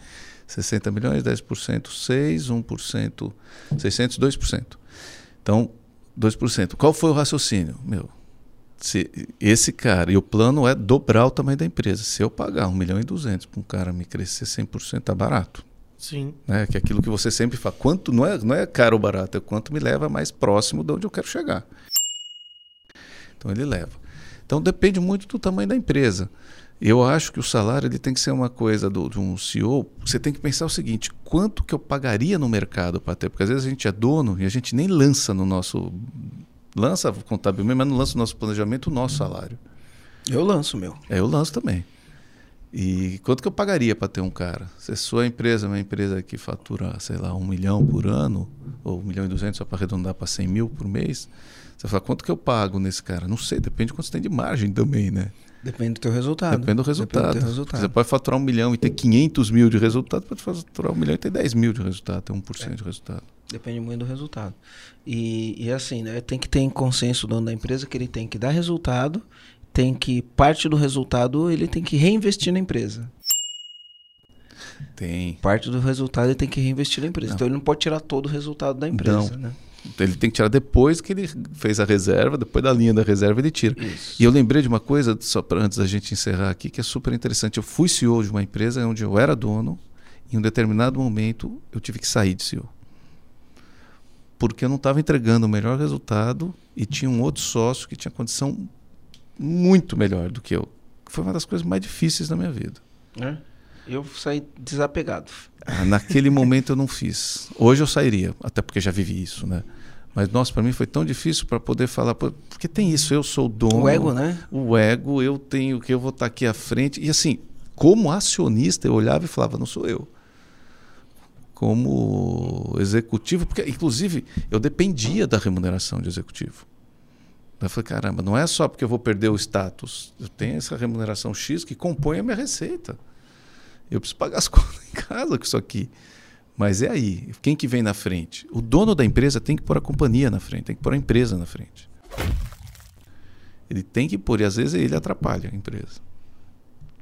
60 milhões, 10%, 6, 1%, 600, 2%. Então, 2%. Qual foi o raciocínio? Meu, se esse cara, e o plano é dobrar o tamanho da empresa. Se eu pagar 1 milhão e 200 para um cara me crescer 100%, tá barato. Sim. Né? Que é aquilo que você sempre fala. Quanto, não, é, não é caro ou barato, é quanto me leva mais próximo de onde eu quero chegar. Então ele leva. Então depende muito do tamanho da empresa. Eu acho que o salário ele tem que ser uma coisa do, de um CEO. Você tem que pensar o seguinte: quanto que eu pagaria no mercado para ter? Porque às vezes a gente é dono e a gente nem lança no nosso. Lança contabilmente, mas não lança no nosso planejamento o nosso salário. Eu lanço, meu. É, eu lanço também. E quanto que eu pagaria para ter um cara? Se a sua empresa é uma empresa que fatura, sei lá, um milhão por ano, ou um milhão e duzentos, só para arredondar para 100 mil por mês, você fala, quanto que eu pago nesse cara? Não sei, depende de quanto você tem de margem também, né? Depende do teu resultado. Depende do resultado. Depende do resultado. Você pode faturar um milhão e ter 500 mil de resultado, pode faturar um milhão e ter 10 mil de resultado, ter 1% de resultado. Depende muito do resultado. E, e assim, né? Tem que ter em consenso o dono da empresa que ele tem que dar resultado, tem que, parte do resultado, ele tem que reinvestir na empresa. Tem. Parte do resultado ele tem que reinvestir na empresa. Não. Então ele não pode tirar todo o resultado da empresa, Não. né? Ele tem que tirar depois que ele fez a reserva, depois da linha da reserva ele tira. Isso. E eu lembrei de uma coisa, só para antes da gente encerrar aqui, que é super interessante. Eu fui CEO de uma empresa onde eu era dono, em um determinado momento eu tive que sair de CEO. Porque eu não estava entregando o melhor resultado e tinha um outro sócio que tinha condição muito melhor do que eu. Foi uma das coisas mais difíceis da minha vida. É? Eu saí desapegado. Ah, naquele momento eu não fiz. Hoje eu sairia, até porque já vivi isso, né? Mas, nossa, para mim foi tão difícil para poder falar, porque tem isso, eu sou o dono. O ego, né? O ego, eu tenho que eu vou estar aqui à frente. E assim, como acionista, eu olhava e falava, não sou eu. Como executivo, porque inclusive eu dependia da remuneração de executivo. Eu falei, caramba, não é só porque eu vou perder o status. Eu tenho essa remuneração X que compõe a minha receita. Eu preciso pagar as contas em casa com isso aqui. Mas é aí, quem que vem na frente? O dono da empresa tem que pôr a companhia na frente, tem que pôr a empresa na frente. Ele tem que pôr, e às vezes ele atrapalha a empresa.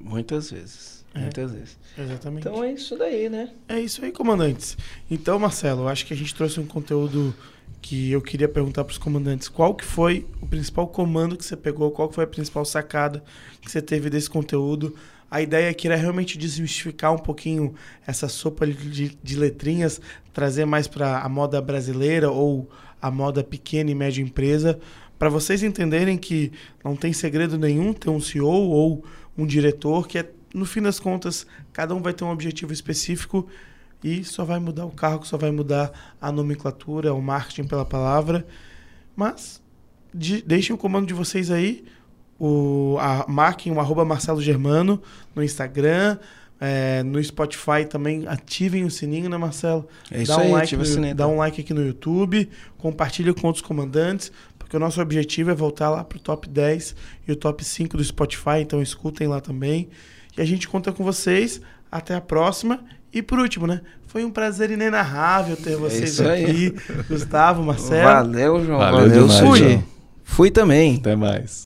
Muitas vezes. É, muitas vezes. Exatamente. Então é isso daí, né? É isso aí, comandantes. Então, Marcelo, eu acho que a gente trouxe um conteúdo que eu queria perguntar para os comandantes. Qual que foi o principal comando que você pegou? Qual que foi a principal sacada que você teve desse conteúdo? A ideia aqui era realmente desmistificar um pouquinho essa sopa de, de letrinhas, trazer mais para a moda brasileira ou a moda pequena e média empresa, para vocês entenderem que não tem segredo nenhum ter um CEO ou um diretor, que é, no fim das contas, cada um vai ter um objetivo específico e só vai mudar o carro, só vai mudar a nomenclatura, o marketing pela palavra. Mas de, deixem o comando de vocês aí o, a, marquem o arroba Marcelo Germano no Instagram, é, no Spotify também ativem o sininho, né, Marcelo? É isso dá um aí, like no, sininho, Dá um like aqui no YouTube, compartilha com outros comandantes, porque o nosso objetivo é voltar lá pro top 10 e o top 5 do Spotify, então escutem lá também. E a gente conta com vocês. Até a próxima. E por último, né? Foi um prazer inenarrável ter é vocês é aqui. Gustavo, Marcelo. Valeu, João. Valeu, Valeu Fui. Fui também. Até mais.